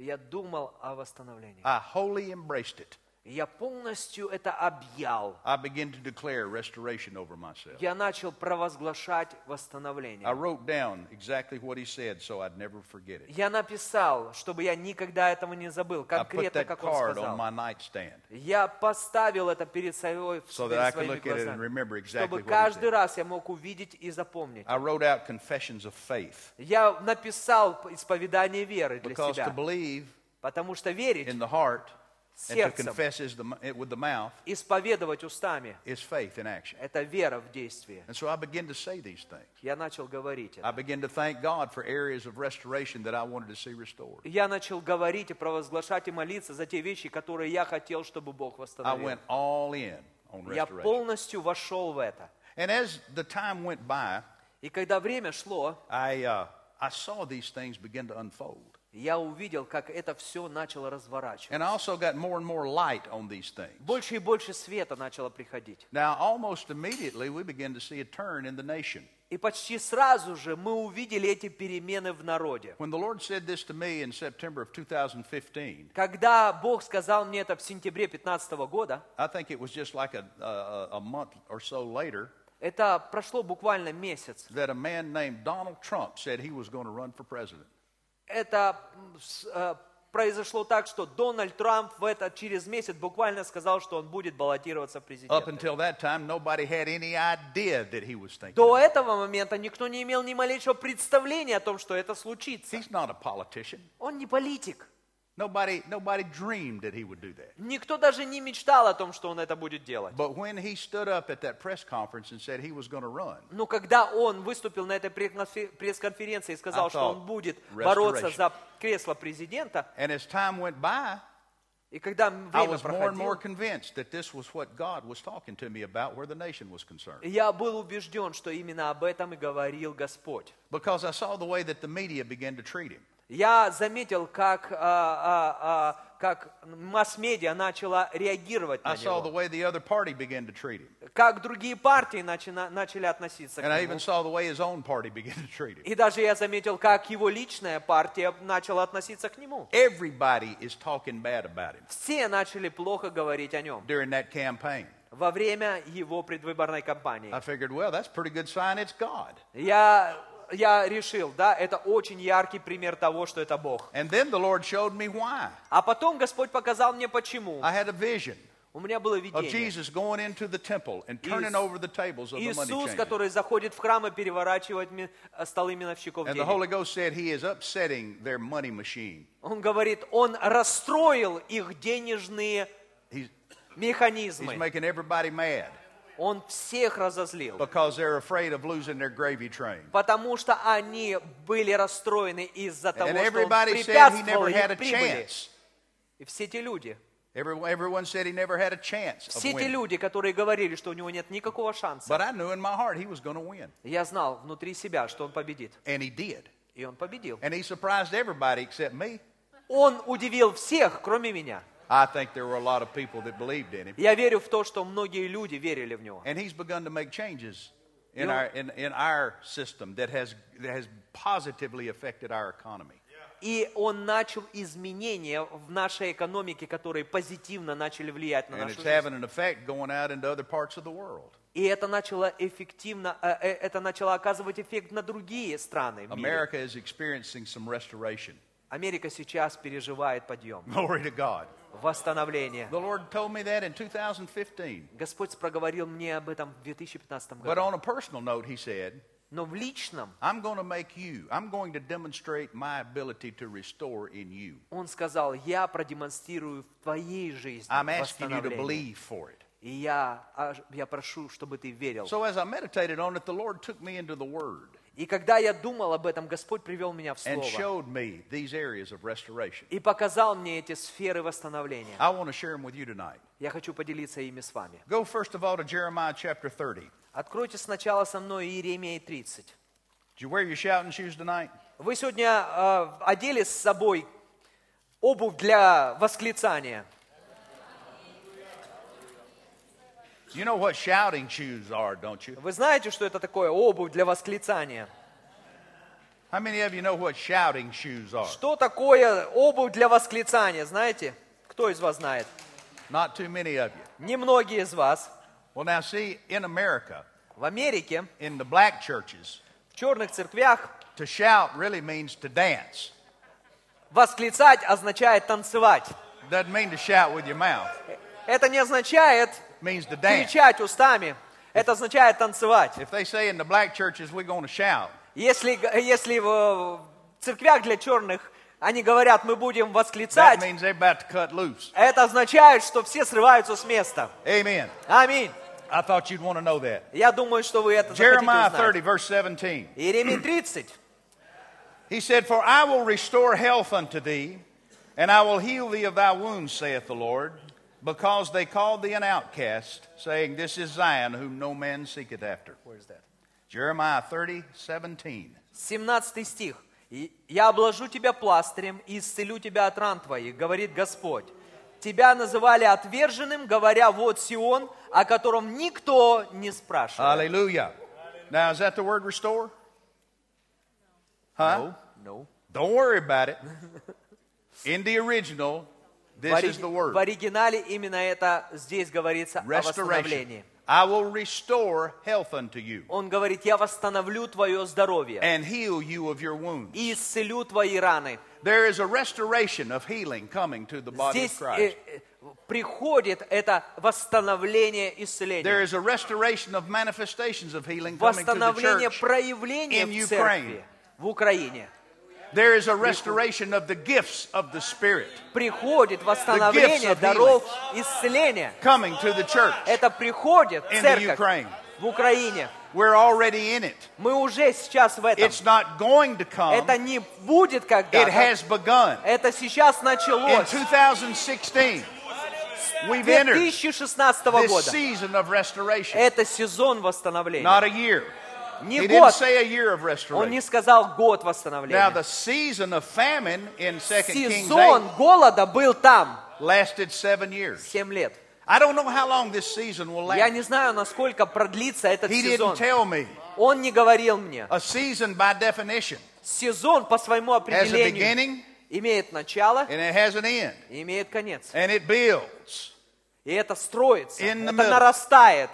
S2: я думал о восстановлении.
S1: I wholly embraced it.
S2: Я полностью это объял.
S1: I began to declare restoration over myself.
S2: Я начал провозглашать восстановление.
S1: I wrote down exactly what he said so I'd never forget it.
S2: Я написал, чтобы я никогда этого не забыл,
S1: I put
S2: конкретно,
S1: that
S2: как он
S1: card on
S2: сказал.
S1: my nightstand.
S2: Я поставил это перед собой
S1: So that I could look at it and remember exactly
S2: чтобы
S1: what he
S2: каждый
S1: said.
S2: раз я мог увидеть и запомнить.
S1: I wrote out confessions of faith
S2: Я написал исповедание веры для
S1: because to
S2: себя,
S1: believe
S2: потому что верить,
S1: in the heart to
S2: сердцем,
S1: confess is the, it with the mouth
S2: исповедовать устами,
S1: is faith in action.
S2: это вера в действии.
S1: And so I began to say these things.
S2: Я начал говорить
S1: I
S2: это.
S1: began to thank God for areas of restoration that I wanted to see restored.
S2: Я начал говорить и провозглашать и молиться за те вещи, которые я хотел, чтобы Бог
S1: I
S2: восстановил.
S1: went all in on
S2: Я
S1: restoration.
S2: полностью вошел в это.
S1: And as the time went by,
S2: И когда время шло,
S1: I, uh, I saw these things begin to unfold.
S2: я увидел, как это все начало разворачиваться.
S1: And I also got more and more light on these things.
S2: Больше и больше света начало приходить.
S1: Now, almost immediately, we began to see a turn in the nation.
S2: И почти сразу же мы увидели эти перемены в народе.
S1: When the Lord said this to me in September of 2015,
S2: Когда Бог сказал мне это в сентябре 2015 года,
S1: I think it was just like a, a, a month or so later
S2: это прошло буквально месяц.
S1: that a man named Donald Trump said he was going to run for president.
S2: Это э, произошло так, что Дональд Трамп в это через месяц буквально сказал, что он будет баллотироваться в президенты. До этого момента никто не имел ни малейшего представления о том, что это случится. Он не политик.
S1: Nobody, nobody dreamed that he would do that.
S2: Никто даже не мечтал о том, что он это будет делать.
S1: But when he stood up at that press conference and said he was going to run,
S2: Но когда он выступил на этой пресс-конфе- пресс-конференции и сказал,
S1: I
S2: что
S1: thought,
S2: он будет бороться
S1: restoration.
S2: за кресло президента,
S1: and as time went by,
S2: и когда
S1: I
S2: время
S1: was more and more
S2: проходило,
S1: convinced that this was what God was talking to me about where the nation was concerned.
S2: я был убежден, что именно об этом и говорил Господь.
S1: Because I saw the way that the media began to treat him.
S2: Я заметил, как, а, а, а, как масс-медиа начала реагировать
S1: I
S2: на
S1: saw the
S2: него,
S1: way the other party began to treat him.
S2: как другие партии начина- начали относиться к
S1: And I
S2: нему.
S1: even saw the way his own party began to treat him.
S2: И даже я заметил, как его личная партия начала относиться к нему.
S1: Everybody is talking bad about him
S2: Все начали плохо говорить о нем
S1: during that campaign.
S2: во время его предвыборной кампании.
S1: I figured, well, that's a pretty good sign it's God.
S2: Я, я решил, да, это очень яркий пример того, что это Бог.
S1: And then the Lord showed me why.
S2: А потом Господь показал мне почему.
S1: I had a vision
S2: У меня было
S1: of
S2: видение.
S1: Jesus going into the temple and turning
S2: Иис-
S1: over the tables of the money
S2: Иисус, который заходит в храм и переворачивает э, столы миновщиков
S1: And the
S2: денег.
S1: Holy Ghost said he is upsetting their money machine.
S2: Он говорит, он расстроил их денежные
S1: He's, he's
S2: механизмы.
S1: making everybody mad
S2: Он всех разозлил.
S1: because they're afraid of losing their gravy train.
S2: Потому что они были расстроены из-за того, что он
S1: everybody said he
S2: препятствовал
S1: never had a
S2: их прибыли.
S1: chance.
S2: И все те люди,
S1: Everyone, said he never had a chance
S2: все те
S1: winning.
S2: люди, которые говорили, что у него нет никакого шанса,
S1: But I knew in my heart he was going to win.
S2: я знал внутри себя, что он победит.
S1: And he did.
S2: И он победил.
S1: And he surprised everybody except me.
S2: Он удивил всех, кроме меня.
S1: I think there were a lot of people that believed in him.
S2: Я верю в то, что многие люди верили в него.
S1: And he's begun to make changes in our, in, in our system that has, that has positively affected our economy.
S2: И он начал изменения в нашей экономике, которые позитивно начали влиять на
S1: And
S2: нашу
S1: it's
S2: жизнь.
S1: having an effect going out into other parts of the world.
S2: И это начало эффективно, э, э, это начало оказывать эффект на другие страны в мире.
S1: America is experiencing some restoration.
S2: Америка сейчас переживает подъем,
S1: Glory to God.
S2: восстановление.
S1: The Lord told me that in 2015.
S2: Господь проговорил мне об этом в 2015
S1: But
S2: году.
S1: on a personal note, he said,
S2: Но в личном
S1: I'm going to make you, I'm going to demonstrate my ability to restore in you.
S2: Он сказал, я продемонстрирую в твоей жизни
S1: I'm asking you to
S2: восстановление.
S1: believe for it.
S2: И я, а, я прошу, чтобы ты верил.
S1: So as I meditated on it, the Lord took me into the Word
S2: И когда я думал об этом, Господь привел меня в Слово. И показал мне эти сферы восстановления. Я хочу поделиться ими с вами.
S1: Go first of all to Jeremiah chapter 30.
S2: Откройте сначала со мной Иеремии 30.
S1: Did you wear your shouting shoes tonight?
S2: Вы сегодня э, одели с собой обувь для восклицания.
S1: You know what shouting shoes are, don't you?
S2: Вы знаете, что это такое обувь для восклицания?
S1: How many of you know what shouting shoes are?
S2: Что такое обувь для восклицания, знаете? Кто из вас знает?
S1: Not too many of you.
S2: Немногие из вас.
S1: Well, now see, in America,
S2: В Америке,
S1: in the black churches,
S2: в черных церквях,
S1: to shout really means to dance.
S2: восклицать означает танцевать.
S1: Doesn't mean to shout with your mouth.
S2: Это не означает
S1: means to dance.
S2: кричать устами. Это означает танцевать.
S1: If they say in the black churches we're going to shout,
S2: Если, если в церквях для черных они говорят, мы будем
S1: that
S2: восклицать,
S1: means they're about to cut loose.
S2: это означает, что все срываются с места.
S1: Amen.
S2: Аминь.
S1: I thought you'd want to know that.
S2: Я думаю, что вы это захотите
S1: Jeremiah
S2: узнать.
S1: 30, verse 17.
S2: Иеремия 30.
S1: He said, For I will restore health unto thee, and I will heal thee of thy wounds, saith the Lord, because they called thee an outcast, saying, This is Zion, whom no man seeketh after.
S2: Where's that?
S1: Jeremiah 30, 17.
S2: 17 стих. «И «Я обложу тебя пластырем и исцелю тебя от ран твоих, говорит Господь. Тебя называли отверженным, говоря, вот Сион, о котором никто не спрашивает.
S1: Hallelujah. Now, is that the word restore? Huh?
S2: No.
S1: Don't worry about it. In the original,
S2: В,
S1: this
S2: ори-
S1: is the
S2: в
S1: word
S2: оригинале именно это здесь говорится о восстановлении.
S1: I will restore health unto you
S2: Он говорит, я восстановлю твое здоровье
S1: and heal you of your wounds.
S2: и исцелю твои раны.
S1: There is a restoration of healing coming to the body of
S2: Здесь
S1: Christ.
S2: э, э, приходит это восстановление
S1: There
S2: исцеления.
S1: is a restoration of manifestations of healing coming to the
S2: Восстановление
S1: church.
S2: проявления
S1: in
S2: в церкви в Украине.
S1: There is a restoration of the gifts of the Spirit
S2: Приходит восстановление
S1: of
S2: даров исцеления.
S1: coming to the church.
S2: Это приходит в
S1: In the
S2: церковь
S1: Ukraine.
S2: в Украине.
S1: We're already in it.
S2: Мы уже сейчас в этом.
S1: It's not going to come.
S2: Это не будет
S1: It
S2: когда-то.
S1: has begun.
S2: Это сейчас
S1: In
S2: началось.
S1: 2016, we've entered
S2: 2016
S1: this
S2: года.
S1: season of restoration.
S2: Это сезон восстановления.
S1: Not a year.
S2: Не
S1: He didn't
S2: год.
S1: say a year of
S2: Он не
S1: restoration.
S2: сказал год
S1: Now,
S2: восстановления.
S1: the season of famine in 2 Kings
S2: Сезон
S1: 8
S2: голода был там
S1: lasted seven years.
S2: 7 лет.
S1: I don't know how long this season will
S2: Я
S1: last.
S2: не знаю, насколько продлится этот
S1: He
S2: сезон.
S1: didn't tell me.
S2: Он не говорил мне.
S1: A season, by definition,
S2: Сезон по своему
S1: has a
S2: определению
S1: beginning
S2: имеет начало
S1: and it has an end.
S2: и имеет конец.
S1: And it builds.
S2: И это строится,
S1: In
S2: это
S1: middle.
S2: нарастает.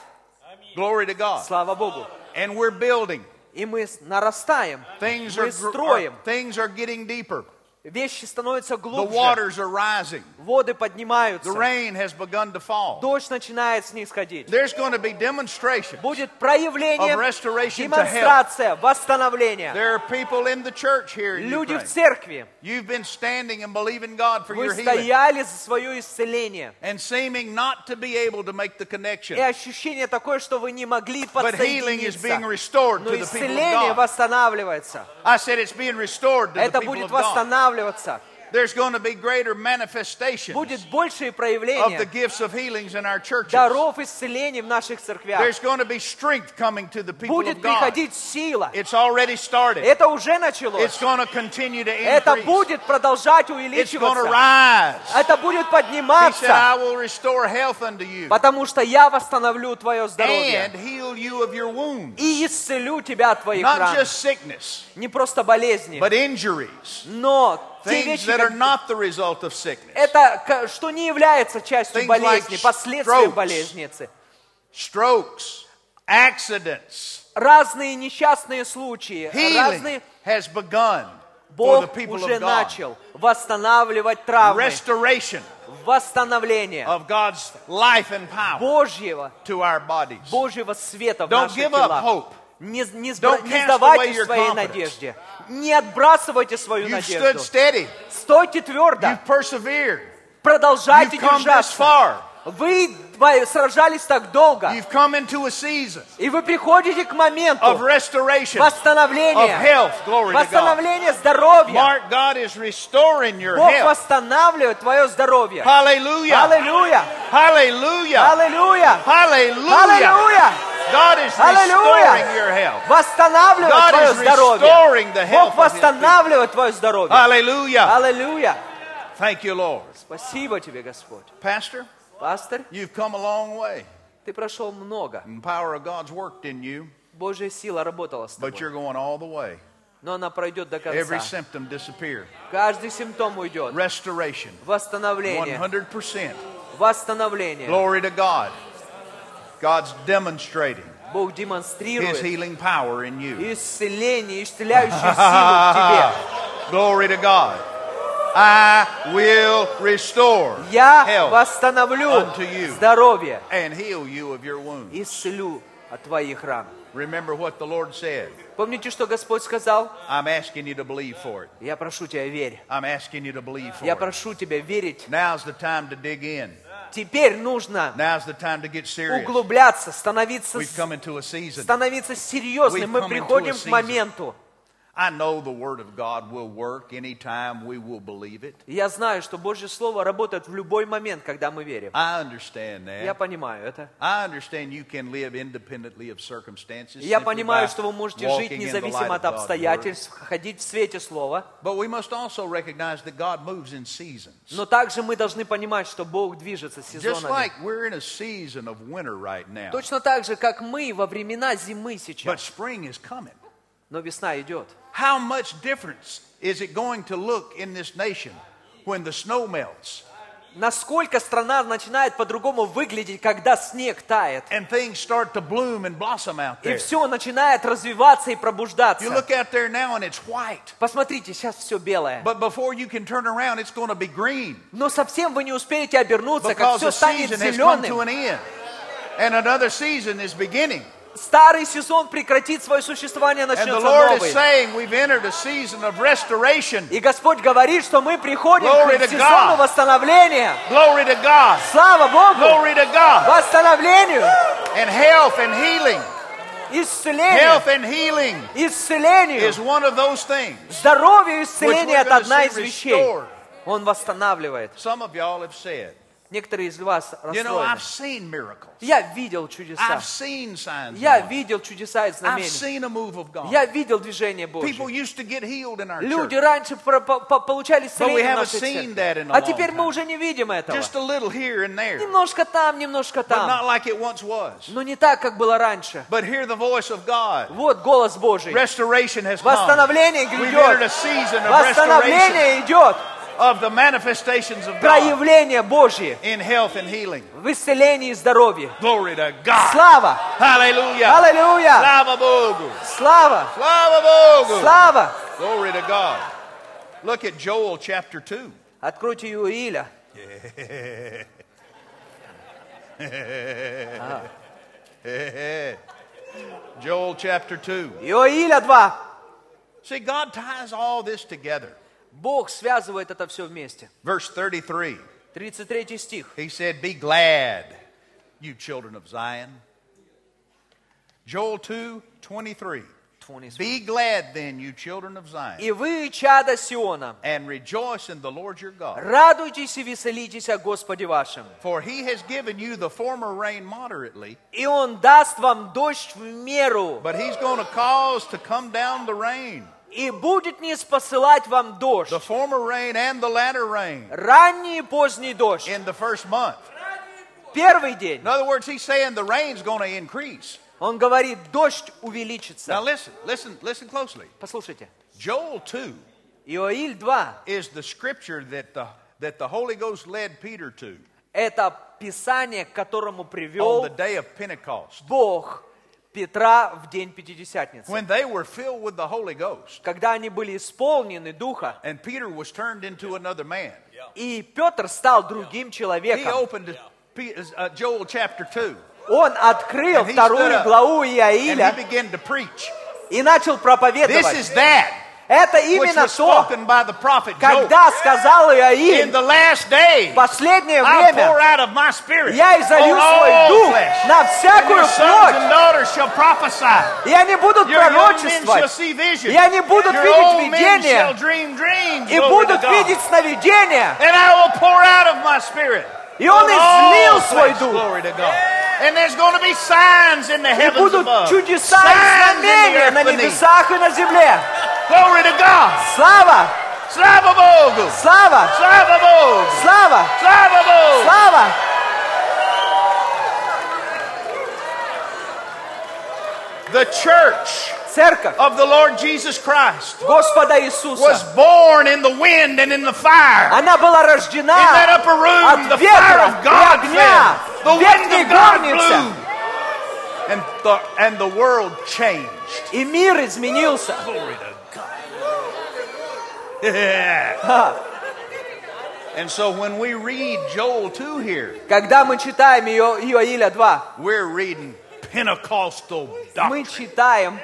S1: Glory to God.
S2: Слава Богу.
S1: And we're building.
S2: И мы с- нарастаем,
S1: Things are,
S2: мы
S1: gr-
S2: строим.
S1: are- things are getting deeper.
S2: Вещи становятся
S1: The
S2: глубже,
S1: waters are rising.
S2: воды
S1: The
S2: поднимаются,
S1: rain has begun to fall.
S2: дождь начинает снисходить.
S1: There's going to be demonstration.
S2: Будет проявление,
S1: Of restoration to
S2: демонстрация, восстановления.
S1: There are people in the church here in
S2: Люди в
S1: Ukraine.
S2: церкви,
S1: You've been standing and believing God for
S2: вы
S1: your healing
S2: стояли за свое исцеление.
S1: and seeming not to be able to make the
S2: И
S1: connection.
S2: ощущение такое, что вы не могли
S1: But healing is being
S2: подсоединиться.
S1: restored
S2: Но
S1: to the people
S2: исцеление
S1: of God.
S2: восстанавливается.
S1: I said it's being restored to the
S2: Это
S1: people
S2: будет
S1: of God.
S2: восстанавливаться. Paolo WhatsApp.
S1: There's going to be greater manifestations
S2: будет большее
S1: of the
S2: проявление
S1: gifts of healings in our churches.
S2: даров исцелений в наших церквях.
S1: There's going to be strength coming to the people
S2: Будет
S1: of God.
S2: приходить сила.
S1: It's already started.
S2: Это уже
S1: It's
S2: началось.
S1: going to continue to
S2: Это
S1: increase.
S2: будет продолжать
S1: It's going to
S2: увеличиваться.
S1: rise.
S2: Это будет
S1: He said,
S2: подниматься.
S1: I will restore health unto you
S2: Потому что я восстановлю твое здоровье
S1: and heal you of your wounds.
S2: и исцелю тебя от твоих
S1: Not
S2: ран.
S1: just sickness,
S2: Не просто болезни,
S1: but injuries.
S2: но те
S1: Things
S2: вещи,
S1: that are
S2: как-
S1: not the result of sickness.
S2: это к- что не является частью
S1: Things like
S2: болезни, последствием
S1: strokes.
S2: болезницы.
S1: Strokes, accidents,
S2: Разные несчастные случаи,
S1: healing
S2: разные...
S1: has begun for the
S2: Бог
S1: people
S2: уже
S1: of God.
S2: начал восстанавливать травмы,
S1: Restoration
S2: восстановление
S1: of God's life and power
S2: Божьего,
S1: to our bodies.
S2: Божьего света в
S1: Don't
S2: наших
S1: give up
S2: телах.
S1: hope.
S2: Не, не, не сдавайте своей надежде. Не отбрасывайте свою
S1: You've
S2: надежду. Стойте твердо. Продолжайте
S1: You've
S2: держаться.
S1: far.
S2: Вы дво- сражались так долго.
S1: You've come into a season
S2: И вы приходите к
S1: of
S2: моменту
S1: restoration, of
S2: восстановления.
S1: health. Glory to God.
S2: Восстановления здоровья.
S1: Mark, God is restoring your
S2: Бог
S1: health.
S2: восстанавливает твое здоровье.
S1: Hallelujah.
S2: Аллилуйя!
S1: Hallelujah.
S2: Аллилуйя!
S1: Hallelujah.
S2: Аллилуйя!
S1: God is
S2: Аллилуйя!
S1: restoring your health.
S2: Восстанавливает
S1: God
S2: твое
S1: is restoring the
S2: здоровье.
S1: health
S2: Бог
S1: of His
S2: восстанавливает твое здоровье.
S1: Hallelujah.
S2: Аллилуйя!
S1: Thank you, Lord.
S2: Спасибо тебе, Господь.
S1: Pastor,
S2: Пастор,
S1: you've come a long way.
S2: ты прошел много.
S1: And the power of God's worked in you,
S2: Божья сила работала с
S1: but
S2: тобой.
S1: you're going all the way.
S2: Но она пройдет до
S1: Every
S2: конца.
S1: symptom disappear.
S2: Каждый симптом уйдет.
S1: Restoration.
S2: Восстановление.
S1: 100%.
S2: Восстановление.
S1: Glory to God. God's demonstrating
S2: Бог
S1: His
S2: демонстрирует
S1: healing power in you.
S2: исцеление, исцеляющую силу в тебе. *laughs*
S1: Glory to God. I will restore
S2: Я восстановлю
S1: unto you.
S2: здоровье,
S1: and heal you of your wounds.
S2: исцелю от твоих ран.
S1: Remember what the Lord said.
S2: Помните, что Господь сказал?
S1: I'm asking you to believe for it.
S2: Я прошу тебя, верь.
S1: I'm asking you to believe for
S2: Я прошу тебя верить.
S1: Now's the time to dig in.
S2: Теперь нужно
S1: Now's the time to get serious.
S2: углубляться, становиться,
S1: We've come into a season.
S2: становиться серьезным. Мы приходим к моменту.
S1: I know the Word of God will work anytime we will believe it.
S2: Я знаю, что Божье Слово работает в любой момент, когда мы верим.
S1: I understand
S2: Я
S1: that.
S2: понимаю это.
S1: I understand you can live independently of circumstances.
S2: Я понимаю, что вы можете жить независимо от обстоятельств, ходить в свете Слова.
S1: But we must also recognize that God moves in seasons.
S2: Но также мы должны понимать, что Бог движется
S1: Just
S2: сезонами.
S1: like we're in a season of winter right now.
S2: Точно так же, как мы во времена зимы
S1: But
S2: сейчас.
S1: spring is coming.
S2: Но весна идет.
S1: How much difference is it going to look in this nation when the snow melts
S2: Насколько страна начинает по-другому выглядеть, когда снег тает.
S1: and things start to bloom and blossom out
S2: И
S1: there?
S2: все начинает развиваться и
S1: You
S2: пробуждаться.
S1: look out there now and it's white.
S2: Посмотрите, сейчас все белое.
S1: But before you can turn around, it's going to be green
S2: Но совсем вы не успеете обернуться, как
S1: because
S2: все
S1: the
S2: станет
S1: season has come to
S2: зеленым.
S1: an end and another season is beginning.
S2: Старый сезон прекратит свое существование, начнется новый.
S1: saying.
S2: И Господь говорит, что мы приходим
S1: Glory
S2: к сезону
S1: God.
S2: восстановления.
S1: Glory to God.
S2: Слава Богу!
S1: Glory to God.
S2: Восстановлению,
S1: And health and healing.
S2: исцелению,
S1: Health and healing
S2: исцелению.
S1: is one of those things.
S2: Здоровье и исцеление это одна из вещей. Он восстанавливает.
S1: Some of y'all have said,
S2: Некоторые из вас
S1: you know, I've
S2: расстроены.
S1: seen miracles.
S2: Я видел чудеса.
S1: I've seen signs. and
S2: Я видел чудеса и
S1: I've
S2: знамения.
S1: seen a move of God.
S2: Я видел движение
S1: People
S2: Божье.
S1: used to get healed in our
S2: Люди
S1: church.
S2: раньше про- по- по- получали
S1: we
S2: исцеление в
S1: haven't
S2: нашей
S1: seen
S2: церкви.
S1: that in a
S2: А
S1: long
S2: теперь мы
S1: time.
S2: уже не видим этого.
S1: Just a little here and there,
S2: Немножко там, немножко
S1: but not
S2: там.
S1: like it once was.
S2: Но не так, как было раньше.
S1: But hear the voice of God.
S2: Вот голос Божий.
S1: Restoration has come.
S2: Восстановление
S1: We've entered a
S2: грядет.
S1: season of restoration
S2: Восстановление идет.
S1: of the manifestations of God
S2: Проявление Божье
S1: in health and healing.
S2: в исцелении и здоровье.
S1: Glory to God.
S2: Слава!
S1: Hallelujah.
S2: Аллилуйя!
S1: Slava Bogu.
S2: Слава!
S1: Slava Bogu.
S2: Слава!
S1: Glory to God. Look at Joel chapter 2.
S2: Откройте Иуиля. *laughs*
S1: Joel chapter 2.
S2: Иоиля 2.
S1: See, God ties all this together.
S2: Бог связывает это все вместе.
S1: Verse 33.
S2: 33 стих.
S1: He said, Be glad, you children of Zion. Joel 2 23.
S2: 20.
S1: Be glad then, you children of Zion,
S2: И вы, чада Сиона,
S1: and rejoice in the Lord your God.
S2: радуйтесь и веселитесь о Господе вашем.
S1: For he has given you the former rain moderately,
S2: И Он даст вам дождь в меру,
S1: but he's going to cause to come down the rain,
S2: И будет не спосылать вам дождь.
S1: the former rain and the latter rain,
S2: Ранний и поздний дождь.
S1: in the first month.
S2: Первый день.
S1: In other words, he's saying the rain's going to increase.
S2: Он говорит, дождь
S1: Now
S2: увеличится.
S1: listen, listen, listen closely.
S2: Послушайте.
S1: Joel 2
S2: Иоиль 2
S1: is the scripture that the, that the Holy Ghost led Peter to –
S2: это Писание, к которому привел. Бог Петра в день Пятидесятницы.
S1: When they were filled with the Holy Ghost,
S2: Когда они были исполнены Духа,
S1: and Peter was turned into another man.
S2: и Петр стал другим
S1: He
S2: человеком.
S1: opened Pe- uh, Joel chapter 2,
S2: Он открыл
S1: he
S2: вторую главу
S1: and he
S2: Иаиля
S1: began to preach.
S2: и начал
S1: This
S2: проповедовать.
S1: is that
S2: Это именно то, когда сказал
S1: day,
S2: в последнее время я изолью свой дух на всякую плоть, и они будут пророчествовать, и они будут видеть видения, и будут видеть сновидения. И он излил свой дух.
S1: And there's going to be signs in the heavens
S2: будут
S1: above. Signs in the earth
S2: на
S1: beneath.
S2: небесах и на земле.
S1: Glory to God.
S2: Слава!
S1: Slava Bogu.
S2: Слава!
S1: Slava Bogu.
S2: Слава!
S1: Slava Bogu.
S2: Слава!
S1: The church
S2: Церковь
S1: of the Lord Jesus Christ
S2: Господа
S1: was
S2: Иисуса.
S1: born in the wind and in the fire.
S2: Она была
S1: In that
S2: рождена
S1: upper room,
S2: от
S1: the fire
S2: ветра
S1: of
S2: и
S1: God
S2: огня
S1: fell. The
S2: в
S1: wind
S2: верхней
S1: of God
S2: горнице.
S1: blew. And the, and the world changed.
S2: И мир изменился.
S1: Glory to God. Yeah. *laughs* And so when we read Joel 2 here,
S2: Когда мы читаем Ио- Иоиля 2,
S1: we're reading Pentecostal
S2: мы
S1: doctrine.
S2: читаем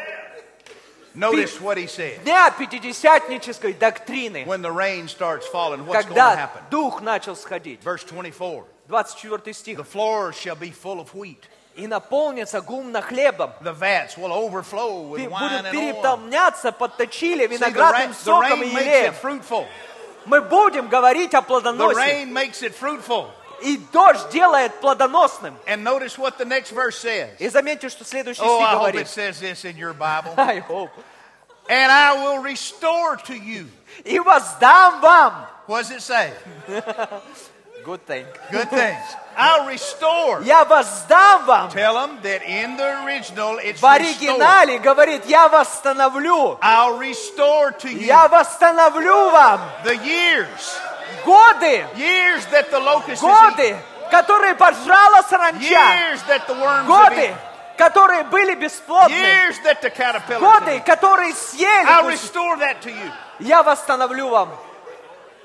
S1: Notice what he said.
S2: Дня Пятидесятнической доктрины,
S1: When the rain starts falling, what's going to
S2: когда
S1: happen?
S2: Дух начал сходить.
S1: Verse 24
S2: 24 стих.
S1: The floors shall be full of wheat.
S2: И наполнится гумно хлебом. Будут переполняться, подточили виноградным соком и елеем. Мы будем говорить о
S1: fruitful.
S2: И дождь делает плодоносным. И заметьте, что следующий
S1: Oh,
S2: стих
S1: it
S2: говорит.
S1: says this in your Bible.
S2: I hope.
S1: and I will restore to you.
S2: И воздам вам.
S1: What does it say?
S2: Good thing.
S1: Good things. I'll restore.
S2: Я воздам вам.
S1: Tell them that in the original it's
S2: В оригинале говорит, я восстановлю.
S1: I'll restore to you
S2: Я восстановлю вам
S1: the years,
S2: годы,
S1: years that the locust
S2: годы, которые пожрала саранча.
S1: years that the worms
S2: Годы, которые были бесплодны.
S1: years that the caterpillars have
S2: Годы, которые съели.
S1: I'll restore that to you.
S2: Я восстановлю вам.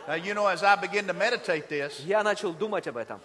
S1: Now, you know, as I begin to meditate this,
S2: Я начал думать об этом.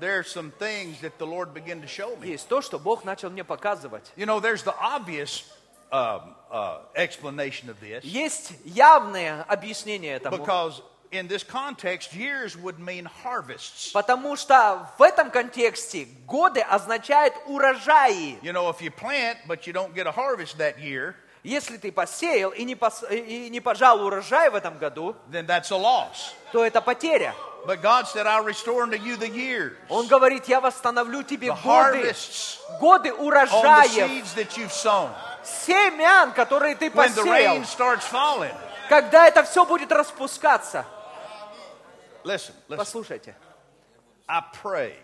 S1: there are some things that the Lord began to show me.
S2: Есть то, что Бог начал мне показывать.
S1: You know, there's the obvious um, uh, explanation of this
S2: Есть явное объяснение этому.
S1: because in this context, years would mean harvests.
S2: Потому что в этом контексте годы означают урожаи.
S1: You know, if you plant but you don't get a harvest that year,
S2: Если ты посеял и не, пос- и не пожал урожай в этом году,
S1: then that's a loss.
S2: то это потеря.
S1: But God said, I'll restore unto you the years,
S2: Он говорит, я восстановлю тебе
S1: the
S2: годы, годы урожаев, семян, которые ты посеял.
S1: falling.
S2: Когда это все будет распускаться.
S1: Listen, listen.
S2: Послушайте,
S1: I pray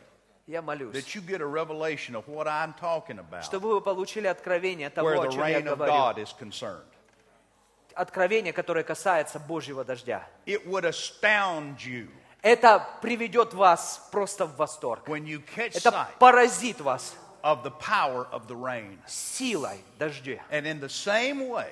S2: я молюсь,
S1: that you get a revelation of what I'm talking about
S2: чтобы вы получили откровение того,
S1: where
S2: о
S1: the
S2: чем я
S1: of
S2: говорю.
S1: God is concerned.
S2: Откровение, которое касается Божьего дождя.
S1: It would astound you
S2: Это приведет вас просто в восторг.
S1: when you catch
S2: Это поразит вас
S1: of the power of the rain.
S2: силой дождя.
S1: And in the same way,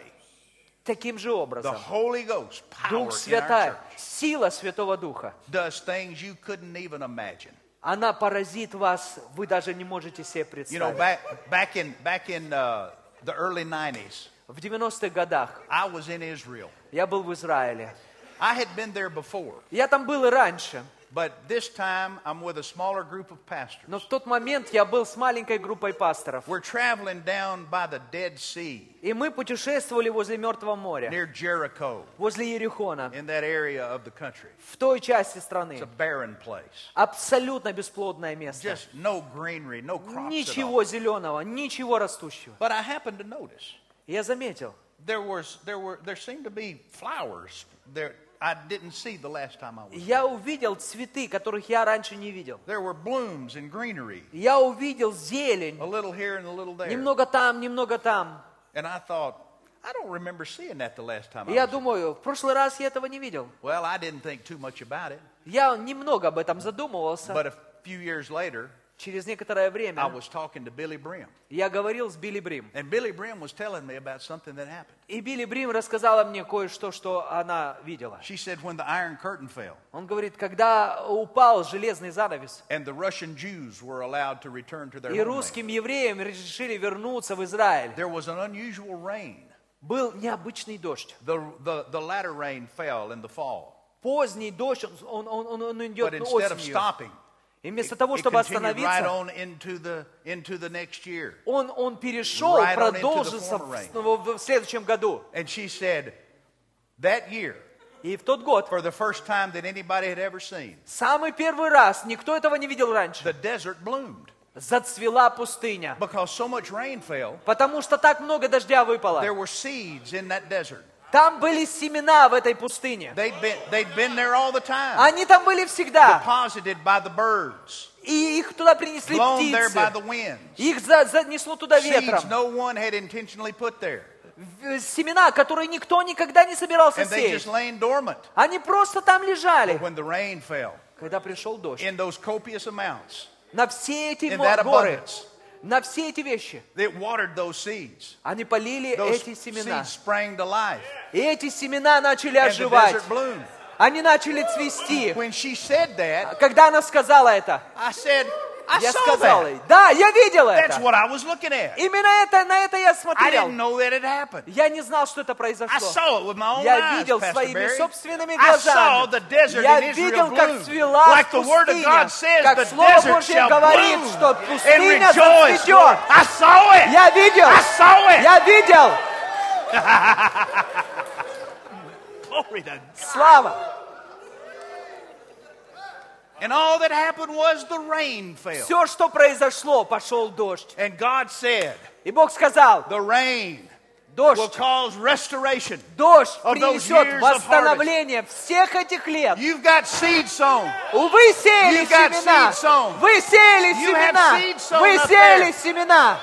S2: Таким же
S1: the
S2: образом,
S1: Holy Ghost, power
S2: Дух Святой, сила Святого Духа,
S1: does things you couldn't even imagine.
S2: Она поразит вас, вы даже не можете себе
S1: You know,
S2: представить.
S1: back, back in, back in uh, the early 90s,
S2: В 90-х годах
S1: I was in Israel.
S2: я был в Израиле.
S1: I had been there before,
S2: Я там был и раньше,
S1: But this time I'm with a smaller group of pastors.
S2: Но в тот момент я был с маленькой группой пасторов.
S1: We're traveling down by the Dead Sea
S2: И мы путешествовали возле Мертвого моря,
S1: near Jericho
S2: возле Ерихона,
S1: in that area of the country.
S2: в той части
S1: It's
S2: страны.
S1: a barren place.
S2: Абсолютно бесплодное место.
S1: Just no greenery, no crops at all.
S2: Ничего зеленого, ничего растущего.
S1: But I happened to notice
S2: И Я заметил,
S1: there was there were there seemed to be flowers there I didn't see the last time I was.
S2: я увидел цветы, которых я раньше не видел.
S1: There were blooms and greenery,
S2: Я увидел зелень,
S1: a little here and a little there.
S2: немного там, немного там.
S1: And I thought, I don't remember seeing that the last time
S2: И
S1: I
S2: я
S1: was.
S2: думаю, в прошлый раз я этого не видел.
S1: Well, I didn't think too much about it.
S2: Я немного об этом задумывался.
S1: But a few years later,
S2: Через некоторое
S1: I
S2: время
S1: was talking to Billy Brim.
S2: я говорил с Билли Брим.
S1: And Billy Brim was telling me about something that happened.
S2: И Билли Брим рассказала мне кое-что, что она видела.
S1: She said when the Iron Curtain fell
S2: Он говорит, когда упал железный занавес,
S1: and the Russian Jews were allowed to return to their
S2: и русским евреям решили вернуться в Израиль,
S1: there was an unusual rain.
S2: был необычный дождь.
S1: The, the, the latter rain fell in the fall.
S2: Поздний дождь, он, он, он, он
S1: But
S2: идет
S1: instead of
S2: осенью.
S1: stopping,
S2: И вместо того, чтобы остановиться, он, он перешел, продолжился в, в следующем году. И в тот год, самый первый раз, никто этого не видел раньше, зацвела пустыня. Потому что так много дождя выпало. Там были семена в этой пустыне. Они там были всегда. И их туда принесли птицы. Их за- занесло туда ветром. Семена, которые никто никогда не собирался сеять. Они просто там лежали. Когда пришел дождь. На все эти горы, на все эти вещи, они полили
S1: Those
S2: эти семена. И эти семена начали оживать. Они начали цвести.
S1: That,
S2: Когда она сказала это,
S1: said, I
S2: я
S1: saw
S2: сказал
S1: that.
S2: ей, да, я видел
S1: That's
S2: это.
S1: what I was looking at.
S2: Именно это, на это я
S1: I
S2: смотрел.
S1: didn't know that it happened.
S2: Я не знал, что это
S1: I
S2: произошло.
S1: saw it with my own
S2: Я
S1: eyes,
S2: видел
S1: Pastor
S2: своими
S1: Barry.
S2: собственными
S1: I saw
S2: глазами.
S1: desert
S2: Я
S1: in Israel
S2: видел, как
S1: bloom.
S2: цвела
S1: Like the word of
S2: пустыня.
S1: God says,
S2: Как
S1: the
S2: Слово
S1: desert
S2: Божье
S1: shall
S2: говорит,
S1: bloom
S2: что
S1: and
S2: пустыня
S1: rejoice.
S2: зацветет.
S1: I saw it.
S2: Я видел.
S1: I saw it.
S2: Я видел.
S1: Glory to God.
S2: Слава.
S1: And all that happened was the rain fell.
S2: Все, что произошло, пошел дождь.
S1: And God said,
S2: И Бог сказал,
S1: the rain will
S2: дождь, дождь принесет восстановление всех этих лет. Вы сеяли
S1: You've got
S2: семена. Вы сеяли семена. Вы сеяли семена.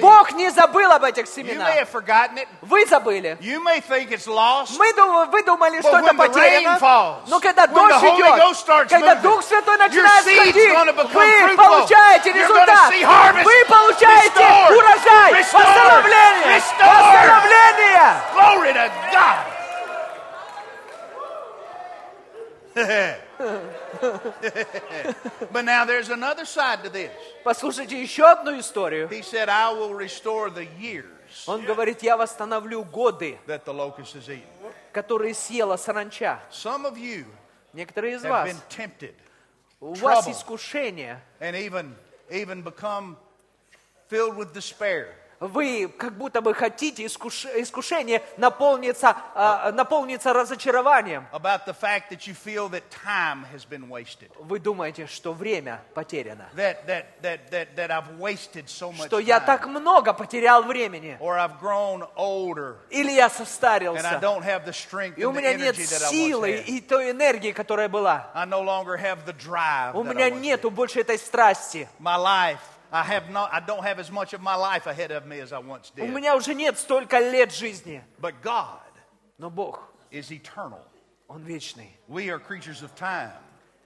S2: Бог не забыл об этих
S1: You may
S2: семенах.
S1: have forgotten it.
S2: Вы забыли.
S1: You may think it's lost.
S2: Мы дум- вы думали, что
S1: But
S2: это потеряно.
S1: falls,
S2: Но когда дождь идет, когда Дух Святой начинает сходить, вы получаете результат. Вы получаете урожай, восстановление,
S1: Restored.
S2: восстановление.
S1: Glory to God. *laughs* but now there's another side to this.
S2: Послушайте еще одну историю.
S1: He said, I will restore the years
S2: Он говорит, я восстановлю годы,
S1: that the locust has eaten.
S2: которые съела саранча.
S1: Some of you
S2: Некоторые из
S1: have
S2: вас,
S1: been tempted
S2: у вас
S1: trouble.
S2: искушение.
S1: and even, even become filled with despair.
S2: Вы как будто бы хотите искуш- искушение наполниться, а, наполниться разочарованием.
S1: about the fact that you feel that time has been wasted.
S2: Вы думаете, что время потеряно.
S1: That, that, that, that, that I've wasted so much
S2: Что я так много потерял времени.
S1: Or I've grown older
S2: Или я
S1: and I
S2: состарился.
S1: don't have the strength
S2: И у меня нет силы и той энергии, которая была.
S1: I no longer have the drive
S2: У меня нету больше этой страсти.
S1: My life, I have not, I don't have as much of my life ahead of me as I once
S2: У
S1: did.
S2: меня уже нет столько лет жизни.
S1: But God
S2: Но Бог,
S1: is eternal.
S2: Он вечный.
S1: We are creatures of time.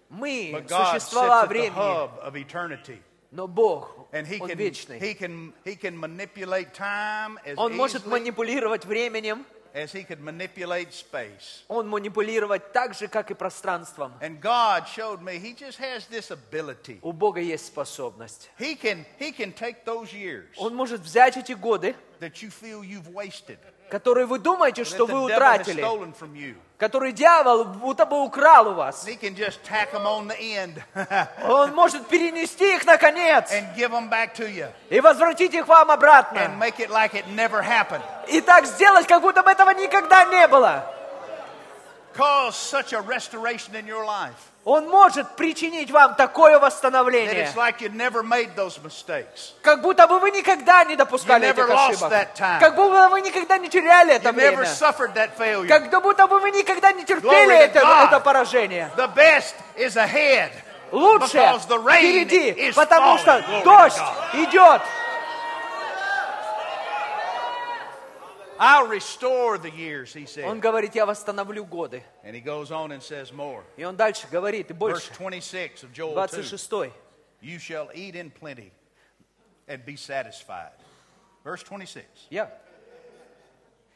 S2: Мы
S1: But God sits
S2: существа
S1: at the
S2: времени.
S1: hub of eternity.
S2: Но Бог,
S1: And he
S2: Он
S1: can,
S2: вечный.
S1: he, can, he can manipulate time as
S2: Он может
S1: easily
S2: манипулировать временем
S1: as he could manipulate space.
S2: Он манипулировать так же, как и пространством.
S1: And God showed me he just has this ability.
S2: У Бога есть способность.
S1: He can, he can take those years
S2: Он может взять эти годы,
S1: that you feel you've wasted,
S2: которые вы думаете,
S1: that
S2: что
S1: the
S2: вы
S1: devil has
S2: утратили, которые дьявол будто бы украл у вас. *laughs* Он может перенести их на конец и возвратить их вам обратно. И так сделать, как будто бы этого никогда не было.
S1: Cause such a restoration in your life.
S2: Он может причинить вам такое восстановление, как будто бы вы никогда не допускали этих ошибок. Как будто вы никогда не теряли это время. Как будто бы вы никогда не терпели это, это поражение. Лучше впереди, потому что дождь идет.
S1: I'll restore the years, he said.
S2: Он говорит, я восстановлю годы.
S1: And he goes on and says more.
S2: И он дальше говорит, и
S1: Verse
S2: больше.
S1: 26 of Joel 2.
S2: 26.
S1: You shall eat in plenty and be satisfied. Verse 26.
S2: Я.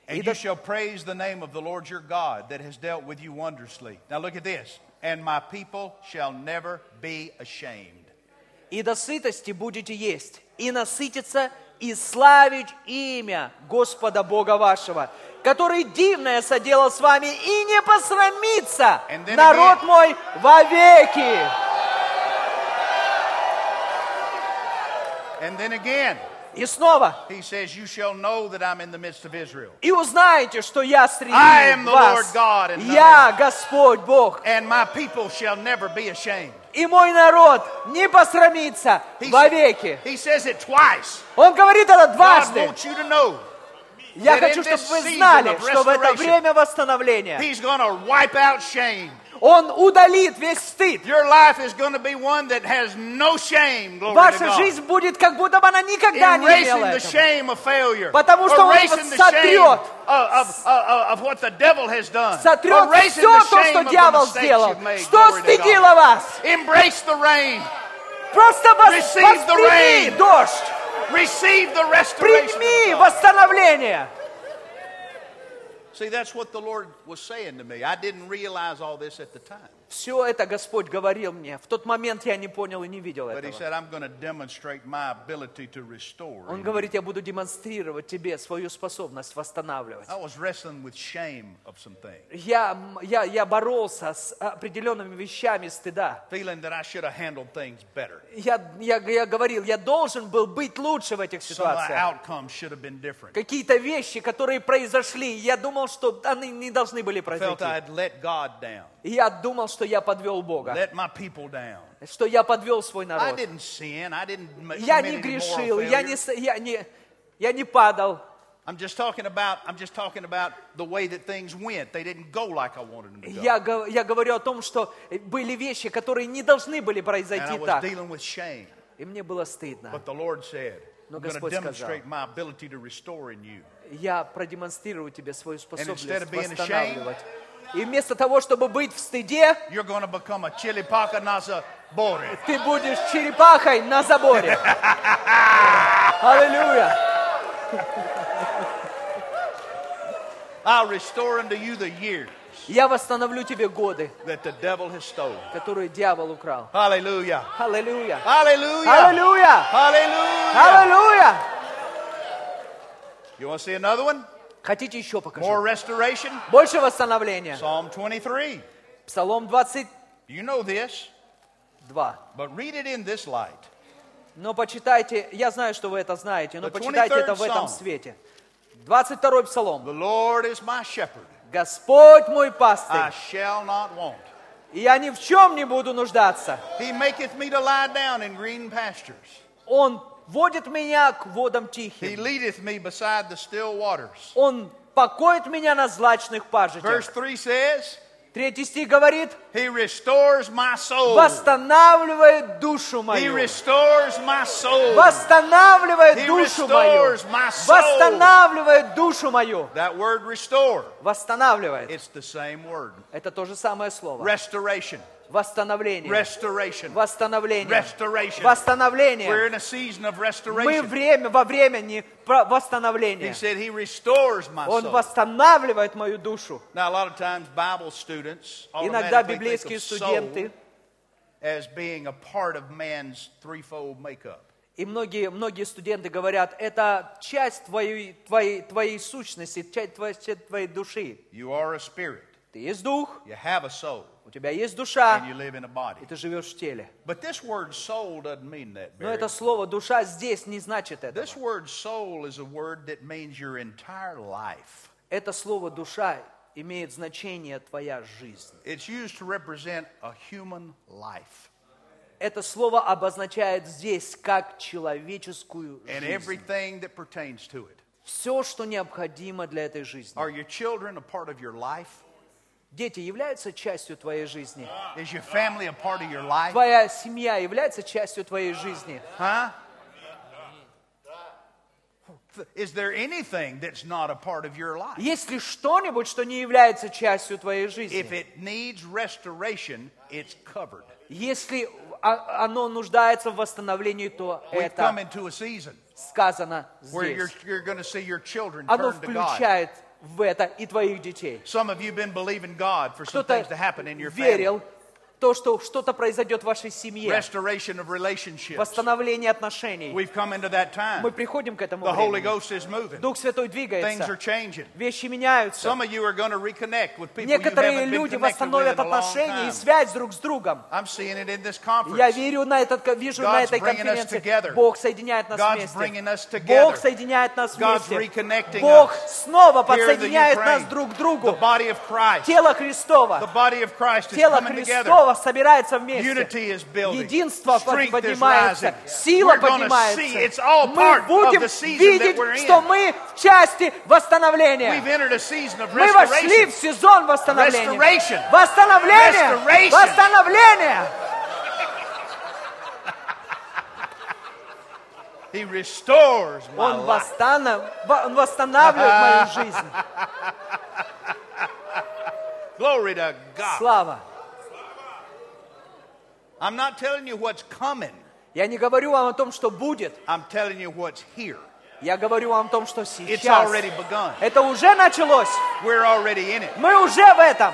S1: And
S2: И
S1: you
S2: да-
S1: shall praise the name of the Lord your God that has dealt with you wondrously. Now look at this. And my people shall never be ashamed.
S2: И до сытости будете есть, и насытиться, и славить имя Господа Бога вашего, который дивное соделал с вами, и не посрамится народ
S1: again-
S2: мой вовеки.
S1: And then again,
S2: И снова.
S1: he says, You shall know that I'm in the midst of Israel.
S2: И узнаете, что я среди
S1: I am the
S2: вас.
S1: Lord God and
S2: я Господь Бог.
S1: And my people shall never be ashamed.
S2: И мой народ не посрамится вовеки. Он говорит это дважды. Я хочу, чтобы вы знали, что в это время восстановления Он удалит весь стыд.
S1: Your life is going to be one that has no shame. Glory to
S2: Ваша
S1: God.
S2: жизнь будет, как будто бы она никогда не имела
S1: the
S2: этого.
S1: shame of failure.
S2: Потому что он
S1: Erasing the shame
S2: сотрет.
S1: of, of, of, of what the devil has done.
S2: Сотрет
S1: Erasing
S2: все
S1: the
S2: то,
S1: shame
S2: что
S1: of the
S2: дьявол
S1: mistakes
S2: сделал.
S1: you've made.
S2: Что
S1: Glory to God.
S2: стыдило вас?
S1: Embrace the rain.
S2: Просто вос-
S1: Receive the
S2: восприми
S1: rain.
S2: дождь.
S1: Receive the restoration.
S2: Прими
S1: of God.
S2: восстановление.
S1: See, that's what the Lord was saying to me. I didn't realize all this at the time.
S2: Все это Господь говорил мне. В тот момент я не понял и не видел этого. Он говорит, я буду демонстрировать тебе свою способность восстанавливать. Я, я, я боролся с определенными вещами стыда. Я, я, я говорил, я должен был быть лучше в этих ситуациях. Какие-то вещи, которые произошли, я думал, что они не должны были произойти. Я думал, что я подвел Бога,
S1: let my people down.
S2: что я подвел свой
S1: I
S2: народ.
S1: didn't sin. I didn't
S2: Я не грешил, я не, я не, я не падал.
S1: I'm just talking about. I'm just talking about the way that things went. They didn't go like I wanted them to go.
S2: Я, я говорю о том, что были вещи, которые не должны были
S1: and I
S2: произойти
S1: was
S2: так.
S1: dealing with shame.
S2: И мне было стыдно.
S1: But the Lord said,
S2: Но Господь сказал. Я продемонстрирую тебе свою способность
S1: instead of being
S2: восстанавливать. И вместо того, чтобы быть в стыде,
S1: You're going to become a chilipaka nasa bore.
S2: ты будешь черепахой на заборе. Аллилуйя.
S1: I'll restore unto you the years
S2: Я восстановлю тебе годы,
S1: that the devil has stolen.
S2: которые дьявол украл.
S1: Hallelujah.
S2: Аллилуйя.
S1: Hallelujah.
S2: Аллилуйя.
S1: Hallelujah.
S2: Аллилуйя.
S1: You want to see another one?
S2: Хотите еще
S1: More
S2: покажу?
S1: restoration?
S2: Больше восстановления.
S1: Psalm 23.
S2: Псалом 22.
S1: You know this, but read it in this light.
S2: Но почитайте, я знаю, что вы это знаете, но почитайте
S1: 23rd
S2: это в этом свете. 22 псалом.
S1: The Lord is my shepherd.
S2: Господь мой
S1: I
S2: пастырь,
S1: shall not want.
S2: и я ни в чем не буду нуждаться.
S1: He maketh me to lie down in green pastures.
S2: Он водит меня к водам
S1: He
S2: тихим.
S1: leadeth me beside the still waters.
S2: Он покоит меня на злачных
S1: Verse
S2: пажитях.
S1: 3 says,
S2: Третий стих говорит,
S1: He restores my soul.
S2: восстанавливает душу
S1: He
S2: мою.
S1: restores my soul.
S2: Восстанавливает
S1: He
S2: душу мою.
S1: my soul.
S2: Восстанавливает душу мою.
S1: That word restore,
S2: Восстанавливает.
S1: it's the same word.
S2: Это то же самое слово.
S1: Restoration.
S2: Восстановление.
S1: Restoration.
S2: Восстановление.
S1: Restoration. We're
S2: Восстановление.
S1: in a season of
S2: Мы
S1: restoration.
S2: время, во времени про-
S1: He
S2: восстановления.
S1: said he restores my
S2: Он
S1: soul.
S2: восстанавливает мою душу.
S1: Now, a lot of times, Bible students
S2: Иногда библейские студенты
S1: as being a part of man's threefold makeup.
S2: и многие, многие студенты говорят, это часть твоей, твоей, твоей сущности, часть твоей, часть твоей души.
S1: You are a spirit.
S2: Ты есть дух,
S1: You have a soul,
S2: у тебя есть
S1: and
S2: душа,
S1: you live in a body.
S2: и ты живешь в теле.
S1: But this word soul doesn't mean that.
S2: Но это слово душа здесь не значит этого.
S1: This word soul is a word that means your entire life.
S2: Это слово душа имеет значение твоя жизнь.
S1: It's used to represent a human life
S2: Это слово обозначает здесь как человеческую
S1: and
S2: жизнь.
S1: everything that pertains to it.
S2: Все, что необходимо для этой жизни.
S1: Are your children a part of your life?
S2: Дети являются частью твоей жизни.
S1: Is your family a part of your life?
S2: Твоя семья является частью твоей жизни.
S1: Huh? Is there anything that's not a part of your life?
S2: Есть ли что-нибудь, что не является частью твоей
S1: If
S2: жизни?
S1: it needs restoration, it's covered.
S2: Если оно нуждается в восстановлении, то
S1: We've come
S2: это
S1: into a season
S2: сказано
S1: where you're,
S2: здесь.
S1: you're going to see your children
S2: Оно
S1: turn to God.
S2: включает в это и твоих детей.
S1: Some of you have been believing God for some
S2: Кто-то
S1: things to happen in your family.
S2: верил То, что что-то произойдет в вашей семье. Восстановление отношений. Мы приходим к этому времени. Дух Святой двигается. Вещи меняются. Некоторые люди восстановят отношения и связь друг с другом. Я верю на этот, вижу
S1: God's
S2: на этой конференции. Бог соединяет нас
S1: God's
S2: вместе. Бог соединяет нас вместе. Бог снова подсоединяет нас друг к другу.
S1: of Christ.
S2: Тело Христова. Тело собирается вместе. Единство поднимается, сила поднимается. Мы будем видеть, что мы в части восстановления. Мы вошли в сезон восстановления. Восстановление. Восстановление. *laughs*
S1: He restores my
S2: Он, восстанов... во- он восстанавливает мою *laughs* жизнь.
S1: Glory to God.
S2: Слава.
S1: I'm not telling you what's coming.
S2: Я не говорю вам о том, что будет.
S1: I'm telling you what's here.
S2: Я говорю вам о том, что
S1: It's
S2: сейчас.
S1: already begun.
S2: Это уже началось.
S1: We're already in it.
S2: Мы уже в этом.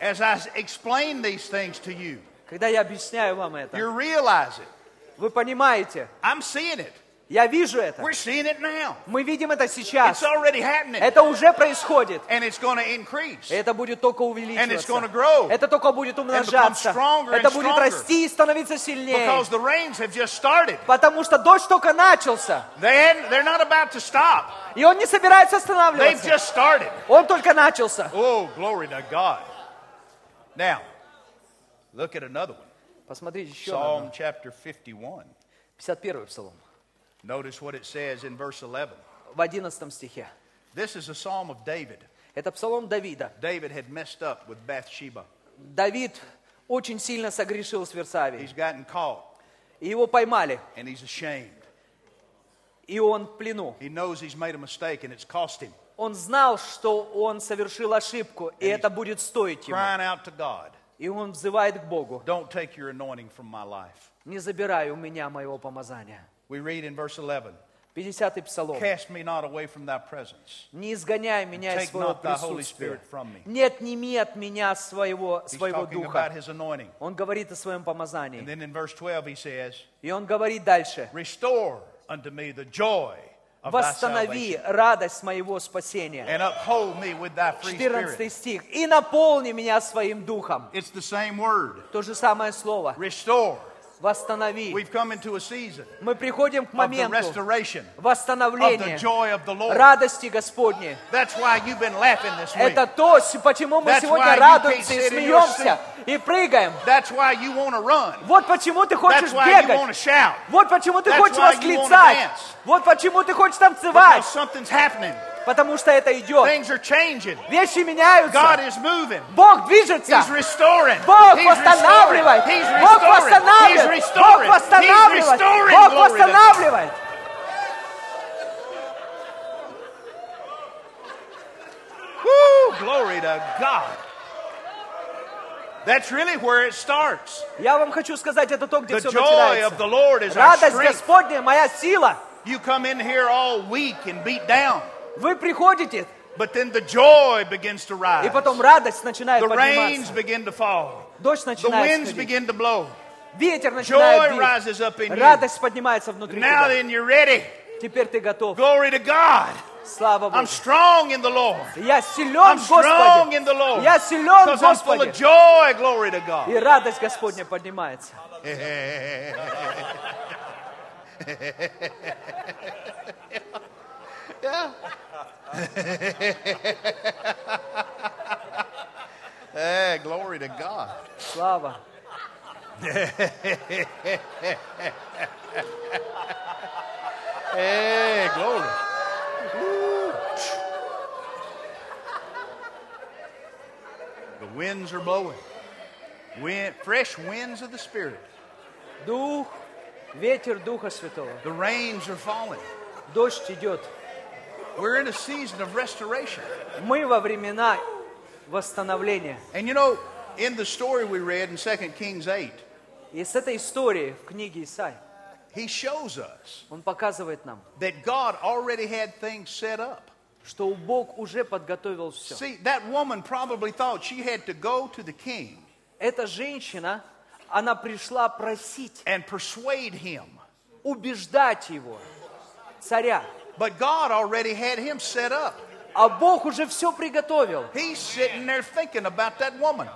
S1: As I explain these things to you,
S2: Когда я объясняю вам это,
S1: you realize it.
S2: вы понимаете.
S1: I'm seeing it.
S2: Я вижу это.
S1: We're seeing it now.
S2: Мы видим это
S1: It's
S2: сейчас.
S1: already happening.
S2: Это уже происходит.
S1: And it's going to increase.
S2: Это будет только
S1: And it's gonna
S2: увеличиваться.
S1: grow.
S2: Это только будет умножаться.
S1: stronger and
S2: Это будет
S1: stronger.
S2: расти и становиться сильнее.
S1: Because the rains have just started.
S2: Потому что дождь только начался.
S1: They they're not about to stop.
S2: И он не собирается
S1: They've
S2: останавливаться.
S1: just started.
S2: Он только начался.
S1: Oh, glory to God. Now, look at another one.
S2: Посмотрите еще
S1: Psalm chapter 51.
S2: 51 псалом.
S1: Notice what it says in verse 11.
S2: В 11 стихе.
S1: This is a psalm of David.
S2: Это псалом Давида.
S1: David had messed up with Bathsheba.
S2: Давид очень сильно согрешил с Версавией.
S1: He's gotten caught
S2: И его поймали.
S1: and he's ashamed.
S2: И он в плену.
S1: He knows he's made a mistake and it's cost him.
S2: Он знал, что он совершил ошибку, и это будет стоить ему.
S1: Crying out to God,
S2: И он взывает к Богу.
S1: Don't take your anointing from my life.
S2: Не забирай у меня моего помазания.
S1: We read in verse 11
S2: 50-й псалом.
S1: Cast me not away from thy presence.
S2: Не изгоняй меня из своего присутствия. Не отними от меня своего, своего духа. Он говорит о своем
S1: And
S2: помазании.
S1: then in verse 12 he says,
S2: И он говорит дальше.
S1: Restore unto me the joy
S2: Восстанови радость моего спасения.
S1: and uphold me with thy free spirit.
S2: 14 стих. И наполни меня своим духом. То же самое слово.
S1: Restore.
S2: Восстанови.
S1: We've come into a season
S2: Мы приходим к моменту восстановления, радости Господней.
S1: That's why you've been laughing this week.
S2: Это то, почему мы
S1: That's why
S2: сегодня
S1: you
S2: радуемся и смеемся, и прыгаем. Вот почему ты хочешь бегать. Вот почему ты хочешь восклицать. Вот почему ты хочешь танцевать.
S1: Because something's happening.
S2: Потому что это идет.
S1: Things are changing.
S2: Вещи меняются.
S1: God is moving.
S2: Бог движется.
S1: He's restoring.
S2: Бог
S1: He's
S2: восстанавливает.
S1: restoring. He's
S2: Бог
S1: restoring. He's
S2: восстанавливает. Бог
S1: restoring. He's
S2: восстанавливает.
S1: restoring.
S2: Бог
S1: Glory to God.
S2: восстанавливает.
S1: Woo! Glory to God. That's really where it starts.
S2: Я вам хочу сказать, это то, где
S1: The
S2: все
S1: joy of
S2: начинается.
S1: the Lord is our
S2: Радость
S1: strength.
S2: Господня, моя сила.
S1: You come in here all weak and beat down,
S2: Вы приходите,
S1: but then the joy begins to rise.
S2: и потом радость начинает
S1: The rains
S2: подниматься.
S1: begin to fall.
S2: Дождь
S1: The
S2: начинает
S1: winds
S2: сходить.
S1: begin to blow.
S2: Ветер
S1: Joy
S2: начинает
S1: rises up in
S2: бить.
S1: you.
S2: Радость поднимается внутри
S1: Now
S2: тебя.
S1: then, you're ready.
S2: Теперь ты готов.
S1: Glory to God.
S2: Слава
S1: I'm
S2: Богу.
S1: strong in the Lord.
S2: Я силен
S1: I'm
S2: в
S1: strong
S2: Господе.
S1: in the Lord.
S2: Я силен в
S1: Because I'm full of
S2: Господе.
S1: joy. Glory to God.
S2: И радость Господня поднимается.
S1: yeah. *laughs* hey, glory to God.
S2: Слава.
S1: Hey, glory. Woo. The winds are blowing. Wind, fresh winds of the Spirit.
S2: Дух, ветер Духа Святого.
S1: The rains are falling.
S2: Дождь идет.
S1: We're in a season of restoration.
S2: Мы во времена восстановления.
S1: And you know, in the story we read in 2 Kings 8,
S2: И с этой истории в книге Исаи
S1: he shows us
S2: он показывает нам,
S1: that God already had things set up.
S2: что Бог уже подготовил все.
S1: See, that woman probably thought she had to go to the king
S2: Эта женщина, она пришла просить,
S1: and persuade him.
S2: убеждать его, царя.
S1: But God already had him set up.
S2: А Бог уже все приготовил.
S1: He's sitting there thinking about that woman.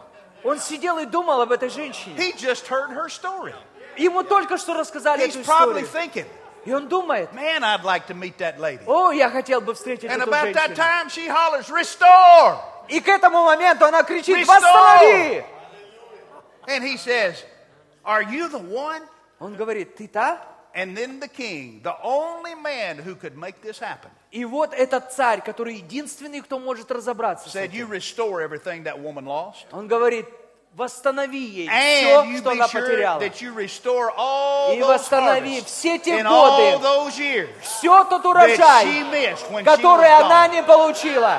S2: Он сидел и думал об этой женщине.
S1: He just heard her story.
S2: Ему только что рассказали
S1: He's
S2: эту
S1: probably
S2: историю.
S1: thinking,
S2: И он думает,
S1: man, I'd like to meet that lady.
S2: о, я хотел бы встретить
S1: And
S2: эту
S1: about that
S2: женщину.
S1: time, she hollers, Restore!
S2: И к этому моменту она кричит,
S1: Restore!
S2: восстанови!
S1: And he says, Are you the one?
S2: Он говорит, ты та?
S1: And then the king, the only man who could make this happen,
S2: И вот этот царь, который единственный, кто может разобраться
S1: said, You restore everything that woman lost.
S2: Он говорит, восстанови ей
S1: And
S2: все, что она
S1: sure
S2: потеряла.
S1: all
S2: И восстанови все те годы, все тот урожай, который она не получила.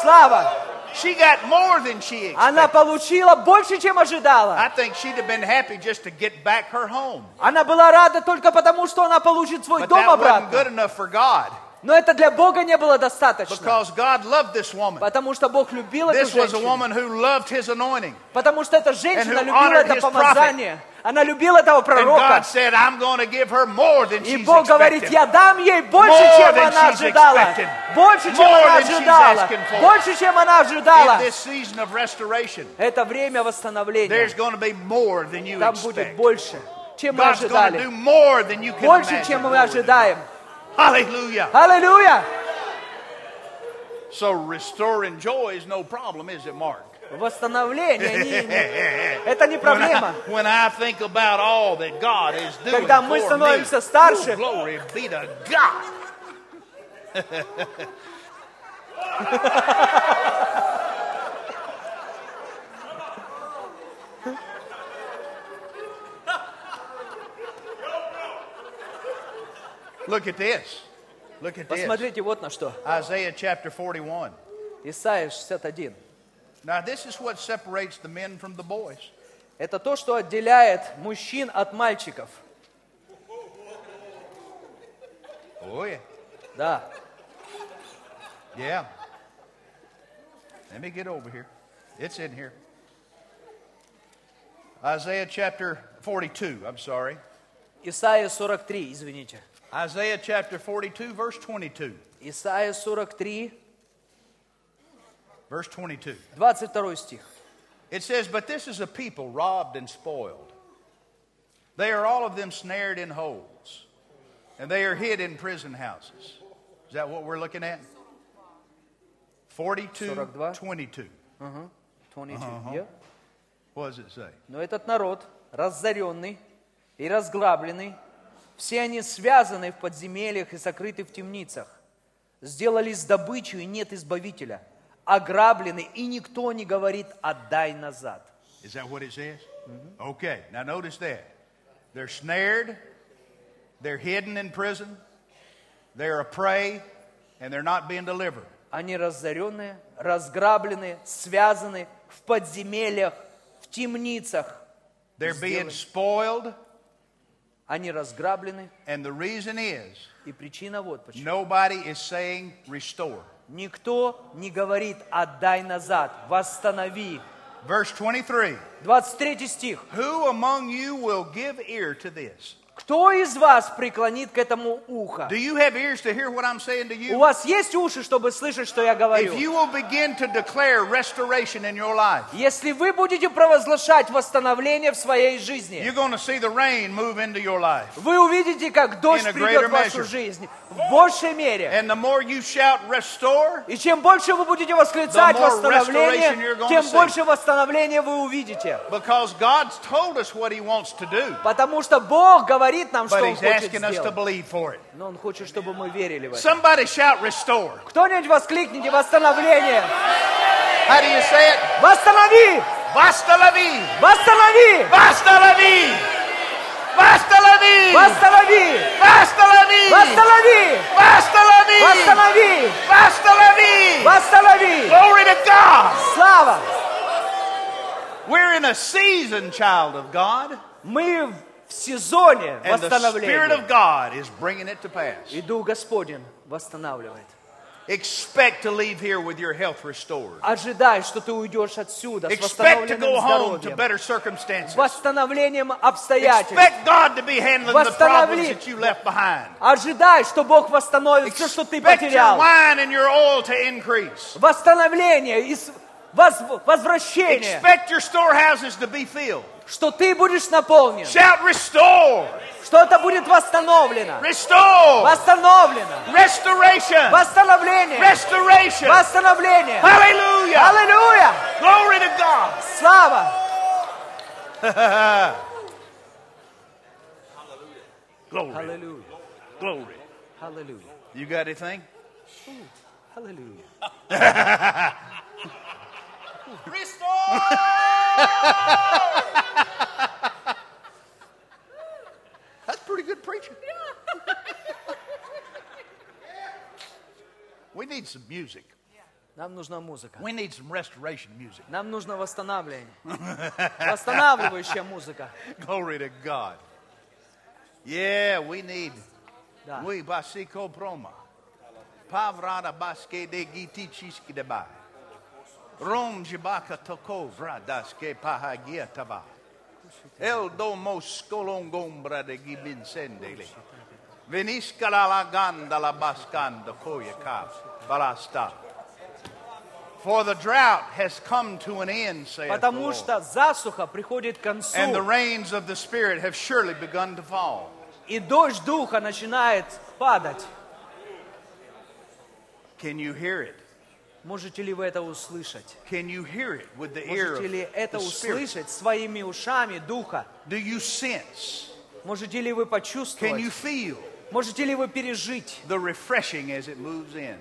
S2: Слава!
S1: She got more than she
S2: Она
S1: expected.
S2: получила больше, чем ожидала.
S1: I think she'd have been happy just to get back her home.
S2: Она была рада только потому, что она получит свой
S1: But
S2: дом
S1: that wasn't good
S2: обратно.
S1: enough for God
S2: Но это для Бога не было достаточно.
S1: because God loved this woman.
S2: Потому что Бог любил эту
S1: This was a
S2: женщину.
S1: woman who loved his anointing.
S2: Потому что эта женщина
S1: And who
S2: любила
S1: honored
S2: это
S1: his
S2: помазание. Она любила этого
S1: And
S2: пророка.
S1: God said, I'm going to give her more than
S2: И
S1: she's
S2: Бог говорит, я дам ей больше,
S1: More
S2: чем
S1: than
S2: она
S1: she's
S2: ожидала. Больше, чем
S1: More
S2: она
S1: than she's
S2: ожидала.
S1: asking for.
S2: Больше, чем она ожидала.
S1: In this season of restoration,
S2: Это время восстановления.
S1: there's going to be more than you
S2: Там будет
S1: expect.
S2: больше, чем мы
S1: God's going to do
S2: ожидали.
S1: more than you can
S2: Больше,
S1: imagine.
S2: чем мы
S1: to
S2: ожидаем.
S1: God. Hallelujah.
S2: Аллилуйя!
S1: So restoring joy is no problem, is it, Mark?
S2: Восстановление не- *laughs* не- это не
S1: When
S2: проблема.
S1: I, when I think about all that God is doing
S2: Когда мы
S1: for
S2: становимся
S1: me,
S2: старше.
S1: oh, glory be to God. *laughs* *laughs* Look at this. Look at this.
S2: Посмотрите вот на что.
S1: Isaiah chapter 41.
S2: Исайя 61.
S1: Now, this is what separates the men from the boys.
S2: Это то, что отделяет мужчин от мальчиков.
S1: Oh, yeah.
S2: Да.
S1: Yeah. Let me get over here. It's in here. Isaiah chapter 42, I'm sorry.
S2: Исайя 43, извините.
S1: Isaiah chapter 42, verse 22.
S2: Исайя 43,
S1: Verse 22.
S2: 22 стих.
S1: It says, But this is a people robbed and spoiled. They are all of them snared in holes, and they are hid in prison houses. Is that what we're looking at? 42,
S2: 42.
S1: 22.
S2: 22.
S1: Uh-huh. What does it say?
S2: Но этот народ, разоренный и разграбленный, все они связаны в подземельях и сокрыты в темницах, сделались добычей и нет избавителя, ограблены, и никто не говорит «отдай назад».
S1: Is that what it says? Okay, now notice that. They're snared, they're hidden in prison, they're a prey, and they're not being delivered.
S2: Они разоренные, разграблены, связаны в подземельях, в темницах.
S1: They're being spoiled,
S2: Они разграблены.
S1: and the reason is
S2: И причина вот почему.
S1: nobody is saying restore.
S2: Никто не говорит «отдай назад», «восстанови».
S1: Verse 23
S2: 23 стих.
S1: Who among you will give ear to this?
S2: Кто из вас преклонит к этому ухо?
S1: Do you have ears to hear what I'm saying to
S2: У
S1: you?
S2: вас есть уши, чтобы слышать, что я говорю?
S1: If you will begin to declare restoration in your life,
S2: Если вы будете провозглашать восстановление в своей жизни,
S1: you're going to see the rain move into your life.
S2: вы увидите, как дождь придет в вашу
S1: measure.
S2: жизнь в большей мере.
S1: And the more you shout restore,
S2: И чем больше вы будете восклицать восстановление, тем больше восстановления вы увидите.
S1: because God's told us what He wants to do,
S2: Потому что Бог говорит нам, что
S1: but
S2: Он
S1: He's
S2: хочет
S1: asking us to
S2: сделать.
S1: believe for it.
S2: Но Он хочет, чтобы мы верили в это.
S1: Somebody shout restore.
S2: Кто-нибудь воскликните восстановление.
S1: How do you say it?
S2: Восстанови!
S1: Basta la vie!
S2: Восстанови!
S1: Basta la vie! Basta la vie!
S2: Восстанови!
S1: Basta la vie!
S2: Восстанови!
S1: Basta la vie!
S2: Восстанови!
S1: Basta la vie!
S2: Восстанови!
S1: Glory to God!
S2: Слава!
S1: We're in a season, child of God,
S2: Мы в сезоне
S1: and the Spirit
S2: восстановления.
S1: of God is bringing it to pass.
S2: И Дух Господень восстанавливает.
S1: Expect to leave here with your health restored.
S2: Ожидай, что ты уйдешь отсюда с
S1: Expect to go
S2: восстановленным
S1: home to
S2: здоровьем,
S1: better circumstances.
S2: восстановлением обстоятельств.
S1: Expect God to be handling the problems
S2: Восстанови.
S1: that you left behind.
S2: Ожидай, что Бог восстановит все, что ты
S1: Expect your
S2: потерял.
S1: wine and your oil to increase.
S2: Восстановление и с- воз- возвращение,
S1: Expect your storehouses to be filled.
S2: Что ты будешь наполнен,
S1: Shout restore!
S2: что это будет восстановлено.
S1: Restore!
S2: Восстановлено.
S1: Restoration!
S2: Восстановление.
S1: Restoration!
S2: Восстановление.
S1: Hallelujah!
S2: Аллилуйя!
S1: Glory to God!
S2: Слава! *laughs*
S1: Glory.
S2: Аллилуйя!
S1: Glory.
S2: Аллилуйя!
S1: You got anything? *laughs*
S2: Аллилуйя!
S1: That's pretty good preaching. we need some music.
S2: Нам нужна музыка.
S1: We need some restoration music.
S2: Нам нужно восстановление. Восстанавливающая музыка. *laughs*
S1: Glory to God. Yeah, we need.
S2: Да.
S1: We basiko proma. Pavrada baske de giti chiski de ba. Rom jibaka toko vradaske pahagia taba. El domo skolongombra de gibin sendele. Venisca la laganda la bascanda koya ka balasta. For the drought has come to an end, saith the
S2: Потому
S1: Lord.
S2: что засуха приходит к концу,
S1: And the rains of the Spirit have surely begun to fall.
S2: и дождь духа начинает падать.
S1: Can you hear it?
S2: Можете ли вы это услышать?
S1: Can you hear it with the ear
S2: Можете ли это услышать своими ушами духа?
S1: Do you sense?
S2: Можете ли вы
S1: Can you
S2: почувствовать?
S1: feel
S2: Можете ли вы пережить
S1: the refreshing as it moves in?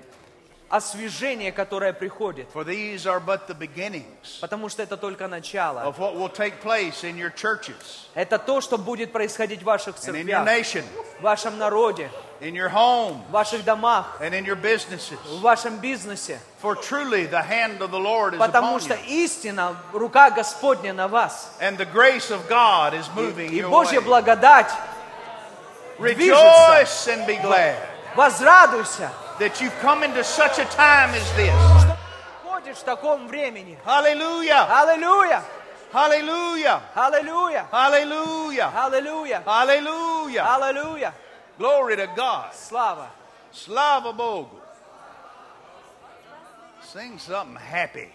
S2: Освежение, которое приходит?
S1: For these are but the beginnings
S2: Потому что это только начало.
S1: of what will take place in your churches
S2: Это то, что будет происходить в ваших
S1: and in your
S2: церквях,
S1: nation,
S2: в вашем народе,
S1: in your home,
S2: в ваших домах,
S1: and in your businesses.
S2: в вашем бизнесе.
S1: For truly the hand of the Lord is
S2: Потому
S1: upon
S2: что
S1: you,
S2: истина, рука Господня на вас.
S1: and the grace of God is moving
S2: И
S1: your
S2: Божья благодать.
S1: Rejoice and be glad
S2: Возрадуйся.
S1: that you've come into such a time as this.
S2: Ходишь в таком времени.
S1: Hallelujah!
S2: Аллилуйя!
S1: Hallelujah!
S2: Аллилуйя!
S1: Hallelujah!
S2: Аллилуйя!
S1: Hallelujah!
S2: Аллилуйя!
S1: Glory to God.
S2: Слава!
S1: Slava Bogu. Sing something happy.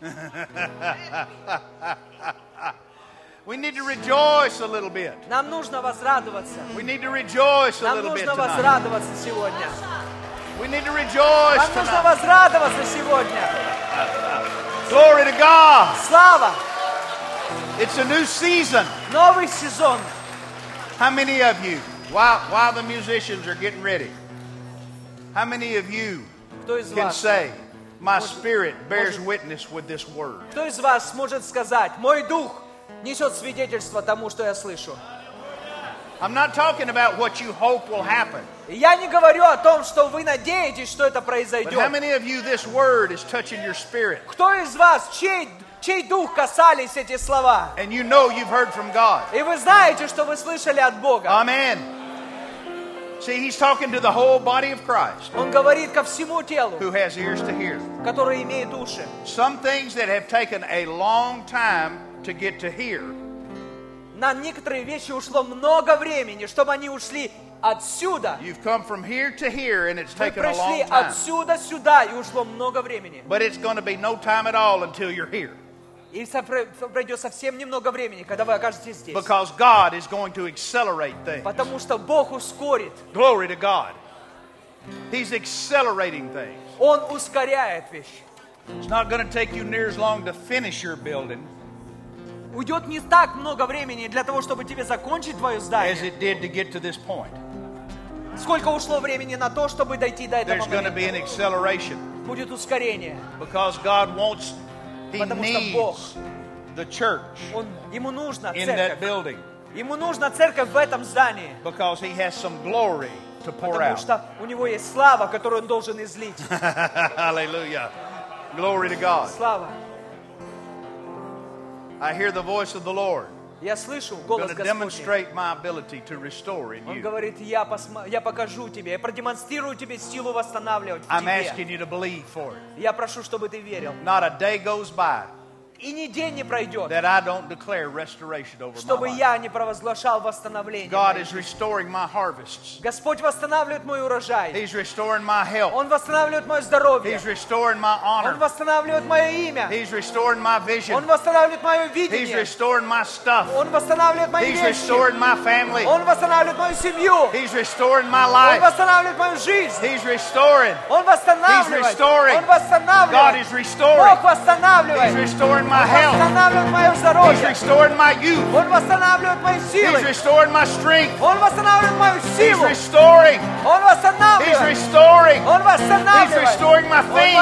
S1: *laughs* we need to rejoice a little bit.
S2: Нам нужно возрадоваться.
S1: We need to rejoice a
S2: Нам
S1: little bit
S2: нужно
S1: tonight.
S2: возрадоваться сегодня.
S1: We need to rejoice
S2: Нам нужно
S1: tonight.
S2: возрадоваться сегодня.
S1: Glory to God.
S2: Слава!
S1: It's a new season.
S2: Новый сезон.
S1: How many of you, while, while the musicians are getting ready, how many of you
S2: Кто из
S1: can
S2: вас?
S1: say, My spirit bears
S2: может-
S1: witness with this word?
S2: Кто из вас может сказать, мой дух несет свидетельство тому, что я слышу?
S1: I'm not talking about what you hope will happen.
S2: И я не говорю о том, что вы надеетесь, что это
S1: But how
S2: произойдет.
S1: many of you this word is touching your spirit?
S2: Кто из вас, чей чей дух касались эти слова.
S1: And you know you've heard from God.
S2: И вы знаете, что вы слышали от Бога.
S1: Amen. See, he's talking to the whole body of Christ
S2: Он говорит ко всему телу,
S1: who has ears to hear.
S2: которое имеет уши.
S1: Some things that have taken a long time to get to hear,
S2: На некоторые вещи ушло много времени, чтобы они ушли отсюда.
S1: you've come from here to here and it's
S2: Вы
S1: taken a
S2: прошли
S1: long time.
S2: отсюда сюда, и ушло много времени.
S1: But it's going to be no time at all until you're here.
S2: И со- про- пройдет совсем немного времени, когда вы окажетесь здесь.
S1: Because God is going to accelerate things.
S2: Потому что Бог ускорит.
S1: Glory to God. He's accelerating things.
S2: Он ускоряет вещи.
S1: It's not going to take you near as long to finish your building
S2: Уйдет не так много времени для того, чтобы тебе закончить твое
S1: as
S2: здание.
S1: it did to get to this point.
S2: Сколько ушло времени на то, чтобы дойти до этого
S1: There's to be
S2: момента?
S1: an acceleration
S2: Будет ускорение.
S1: because God wants, He
S2: Потому что Бог,
S1: the church
S2: он, ему нужна
S1: in that
S2: церковь.
S1: building
S2: Ему нужна церковь в этом здании.
S1: because He has some glory to pour
S2: Потому
S1: out.
S2: что у него есть слава, которую он должен излить. *laughs*
S1: Hallelujah. Glory to God.
S2: Слава.
S1: I hear the voice of the Lord.
S2: Я слышу
S1: I'm
S2: голос
S1: going to
S2: Господний.
S1: demonstrate my ability to restore in
S2: Он
S1: you.
S2: говорит, я, посма- я покажу тебе, я продемонстрирую тебе силу восстанавливать в
S1: I'm
S2: тебе.
S1: asking you to believe for it.
S2: Я прошу, чтобы ты верил.
S1: Not a day goes by
S2: И ни день не пройдет,
S1: that I don't declare restoration over my
S2: чтобы
S1: life.
S2: я не провозглашал восстановление.
S1: God
S2: моей
S1: is
S2: жизни.
S1: restoring my harvests.
S2: Господь восстанавливает мой урожай.
S1: He's restoring my health.
S2: Он восстанавливает мое здоровье.
S1: He's restoring my
S2: Он
S1: honor.
S2: восстанавливает мое имя.
S1: He's restoring my vision.
S2: Он восстанавливает мое
S1: He's
S2: видение.
S1: restoring my stuff.
S2: Он восстанавливает мои
S1: He's
S2: вещи.
S1: restoring my family.
S2: Он восстанавливает мою семью.
S1: He's restoring my
S2: Он
S1: life.
S2: восстанавливает мою жизнь.
S1: He's restoring.
S2: Он восстанавливает.
S1: He's restoring.
S2: Он
S1: God
S2: восстанавливает.
S1: is restoring.
S2: Бог
S1: He's
S2: восстанавливает.
S1: restoring my health. He's restoring my youth. He's restoring my strength. He's restoring. He's restoring. He's restoring my things.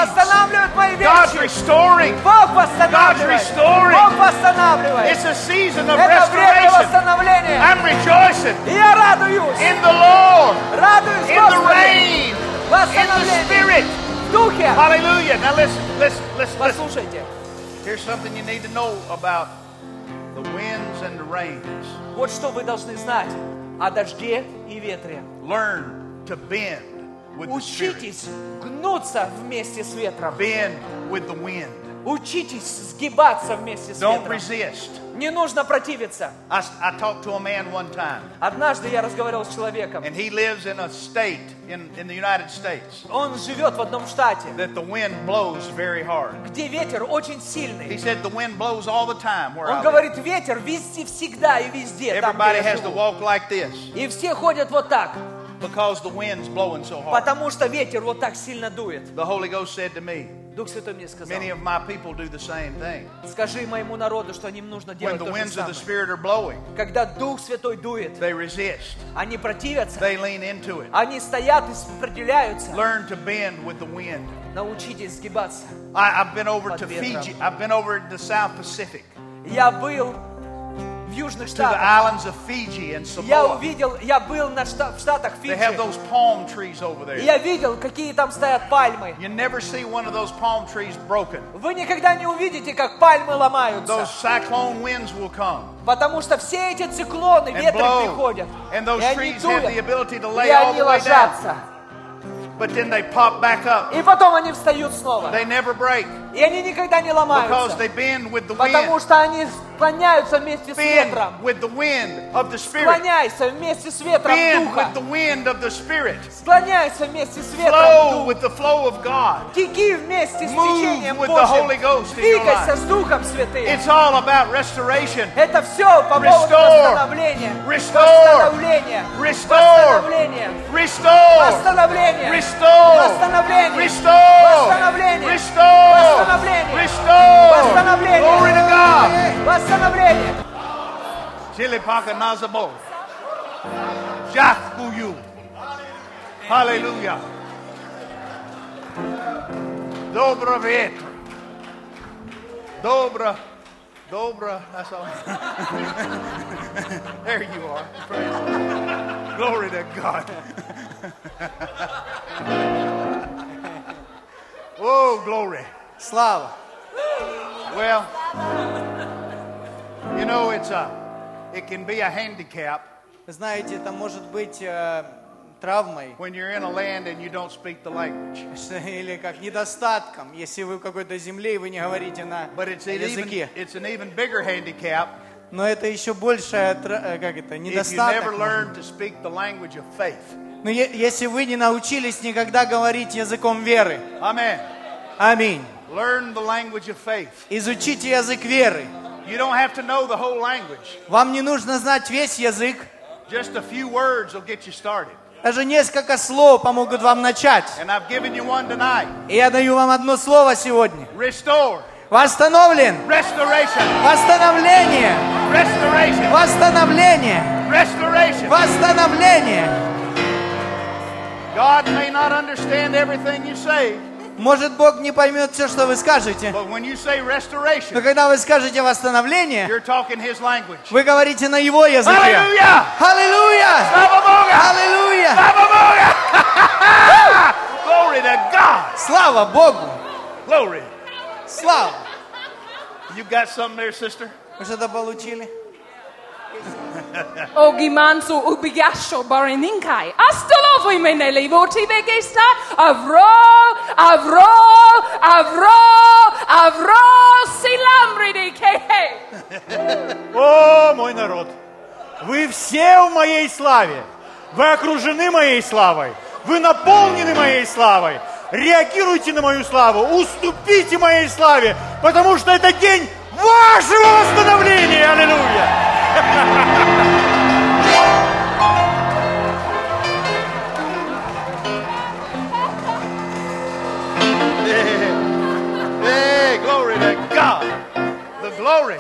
S1: God's restoring.
S2: God's
S1: restoring. It's a season of restoration. I'm rejoicing in the Lord, in the rain, in the Spirit. Hallelujah. Now listen, listen, listen. listen.
S2: Послушайте.
S1: Here's something you need to know about the winds and the rains.
S2: Вот что вы должны знать о дожде и ветре.
S1: Learn to bend with the Spirit.
S2: Учитесь гнуться вместе с ветром.
S1: Bend with the wind.
S2: Учитесь сгибаться вместе с
S1: Don't
S2: ветром.
S1: resist.
S2: Не нужно противиться.
S1: I, I talked to a man one time,
S2: Однажды я разговаривал с человеком.
S1: and he lives in a state in, in the United States
S2: Он живет в одном штате,
S1: that the wind blows very hard.
S2: где ветер очень
S1: He
S2: сильный.
S1: said the wind blows all the time where I
S2: Он
S1: live.
S2: говорит, ветер везде, всегда и везде, там,
S1: Everybody
S2: где я
S1: has to
S2: живу.
S1: walk like this
S2: И все ходят вот так,
S1: because the wind's blowing so hard.
S2: потому что ветер вот так сильно дует.
S1: The Holy Ghost said to me,
S2: Дух Святой мне сказал,
S1: many of my people do the same thing.
S2: скажи моему народу, что им нужно
S1: When
S2: делать
S1: the
S2: то же
S1: winds of the
S2: самое.
S1: Spirit are blowing,
S2: Когда Дух Святой дует,
S1: they resist.
S2: они противятся,
S1: They lean into it.
S2: они стоят и сопротивляются.
S1: Learn to bend with the wind.
S2: Научитесь сгибаться.
S1: I, I've been over
S2: Под
S1: to
S2: ветром.
S1: Fiji. I've been over to the South Pacific,
S2: Я был в Южных Штатах. Я увидел, я был на шта- в Штатах Фиджи. я видел, какие там стоят пальмы. Вы никогда не увидите, как пальмы ломаются. Потому что все эти циклоны, ветры приходят.
S1: And those
S2: И они дуют. И они ложатся.
S1: But then they pop back up.
S2: И потом они встают снова.
S1: They never break
S2: И они никогда не
S1: because
S2: ломаются.
S1: they bend with the
S2: Потому
S1: wind.
S2: что они склоняются вместе с
S1: Bend
S2: ветром.
S1: with the wind of the Spirit.
S2: Склоняйся вместе с ветром
S1: Bend
S2: духа.
S1: with the wind of the Spirit.
S2: Склоняйся вместе с ветром
S1: Flow
S2: духа.
S1: with the flow of God.
S2: Теки вместе с
S1: Move
S2: течением
S1: with the Holy
S2: Божьим.
S1: Ghost in your
S2: Двигайся
S1: life.
S2: с Духом Святым.
S1: It's all about restoration.
S2: Это все по поводу
S1: Restore.
S2: восстановления.
S1: Restore.
S2: Восстановления.
S1: Restore.
S2: Восстановления.
S1: Restore.
S2: Восстановление.
S1: Restore.
S2: Восстановление.
S1: Restore.
S2: Восстановление.
S1: Restore.
S2: Восстановление.
S1: Restore.
S2: Восстановление.
S1: Glory to God.
S2: Восстановление.
S1: Chile paka nazabo. Jachbuyu. Hallelujah. Dobro ветер. Dobro. Dobro. That's all. *laughs* there you are. Praise God. Glory to God. *laughs* oh, glory.
S2: Слава.
S1: Well, You know, it's a, it can be a handicap
S3: Вы знаете, это может быть э, травмой
S1: when you're in a land and you don't speak the language.
S3: или как недостатком, если вы в какой-то земле и вы не говорите на
S1: But it's an even,
S3: языке.
S1: it's an even bigger handicap
S3: Но это еще большая, э, как это,
S1: if you
S3: недостаток.
S1: never learn to speak the language of faith.
S3: Но если вы не научились никогда говорить языком веры,
S1: Amen.
S3: аминь.
S1: Learn the language of faith.
S3: Изучите язык веры.
S1: You don't have to know the whole language.
S3: Вам не нужно знать весь язык.
S1: Just a few words will get you started.
S3: Даже несколько слов помогут вам начать. И я даю вам одно слово сегодня.
S1: Restore.
S3: Восстановлен.
S1: Restoration.
S3: Восстановление.
S1: Restoration.
S3: Восстановление.
S1: Restoration.
S3: Восстановление.
S1: God may not understand everything you say,
S3: Может, Бог не поймет все, что вы скажете. Но когда вы скажете восстановление, вы говорите на Его языке.
S1: Hallelujah!
S3: Аллилуйя!
S1: Slava Boga!
S3: Аллилуйя!
S1: Slava *laughs* Boga! Glory to God!
S3: Слава Богу!
S1: Glory.
S3: Слава!
S1: You got something there, sister?
S3: Вы что-то получили?
S4: O gimansu ubigasho barininkai. Astolovo menele voti vegesta. Avro, avro, avro, avro silamri de kehe.
S5: О, мой народ! Вы все в моей славе! Вы окружены моей славой! Вы наполнены моей славой! Реагируйте на мою славу! Уступите моей славе! Потому что это день вашего восстановления! Аллилуйя! *laughs*
S1: glory.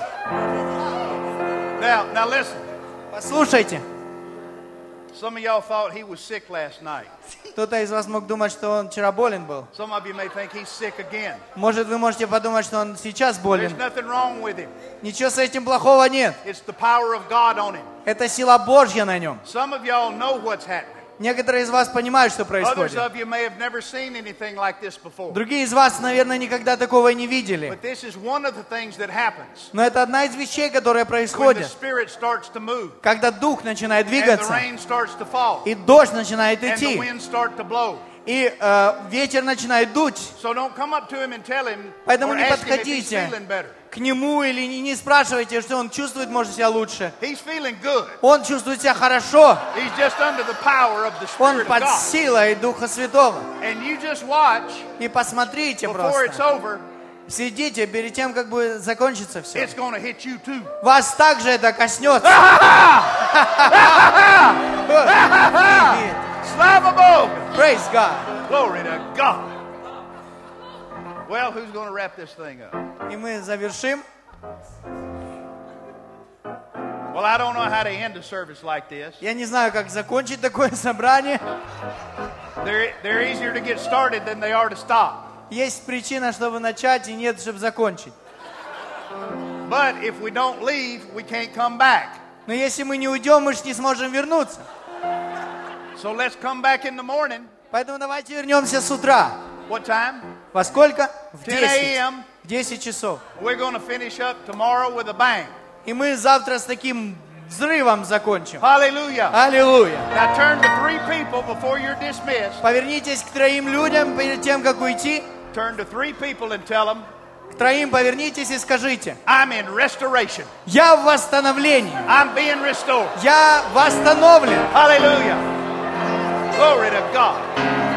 S1: Now, now listen.
S3: Послушайте.
S1: Some of y'all thought he was sick last night.
S3: Кто-то из вас мог думать, что он вчера болен был.
S1: Some of you may think he's sick again.
S3: Может, вы можете подумать, что он сейчас
S1: There's
S3: болен.
S1: nothing wrong with him.
S3: Ничего с этим плохого нет.
S1: It's the power of God on him.
S3: Это сила Божья на нем.
S1: Some of y'all know what's happening.
S3: Некоторые из вас понимают, что происходит. Другие из вас, наверное, никогда такого не видели. Но это одна из вещей,
S1: to move
S3: когда дух начинает двигаться, и дождь начинает идти, и э, ветер начинает дуть. Поэтому не подходите. К нему или не, не спрашивайте, что он чувствует, может, себя лучше.
S1: He's feeling good.
S3: Он чувствует себя хорошо.
S1: He's just under the power of the
S3: Он
S1: Spirit of
S3: под
S1: God.
S3: силой Духа Святого.
S1: And you just watch
S3: И посмотрите
S1: it's
S3: просто.
S1: over,
S3: Следите перед тем, как будет закончиться все.
S1: it's going to hit you too.
S3: Вас также это коснется.
S1: Slava Boga!
S3: Praise God.
S1: Glory to God. Well, who's going to wrap this thing up?
S3: И мы завершим.
S1: Well, I don't know how to end a service like this.
S3: Я не знаю, как закончить такое собрание.
S1: They're, they're easier to get started than they are to stop.
S3: Есть причина, чтобы начать, и нет, чтобы закончить.
S1: But if we don't leave, we can't come back.
S3: Но если мы не уйдем, мы же не сможем вернуться.
S1: So let's come back in the morning.
S3: Поэтому давайте вернемся с утра.
S1: What time?
S3: Во сколько? В
S1: 10
S3: 10.
S1: a.m.
S3: В 10 часов. И мы завтра с таким взрывом закончим. Аллилуйя.
S1: Dismissed.
S3: Повернитесь к троим людям перед тем, как уйти. К троим повернитесь и скажите. Я в восстановлении. Я восстановлен.
S1: Hallelujah. Glory to God.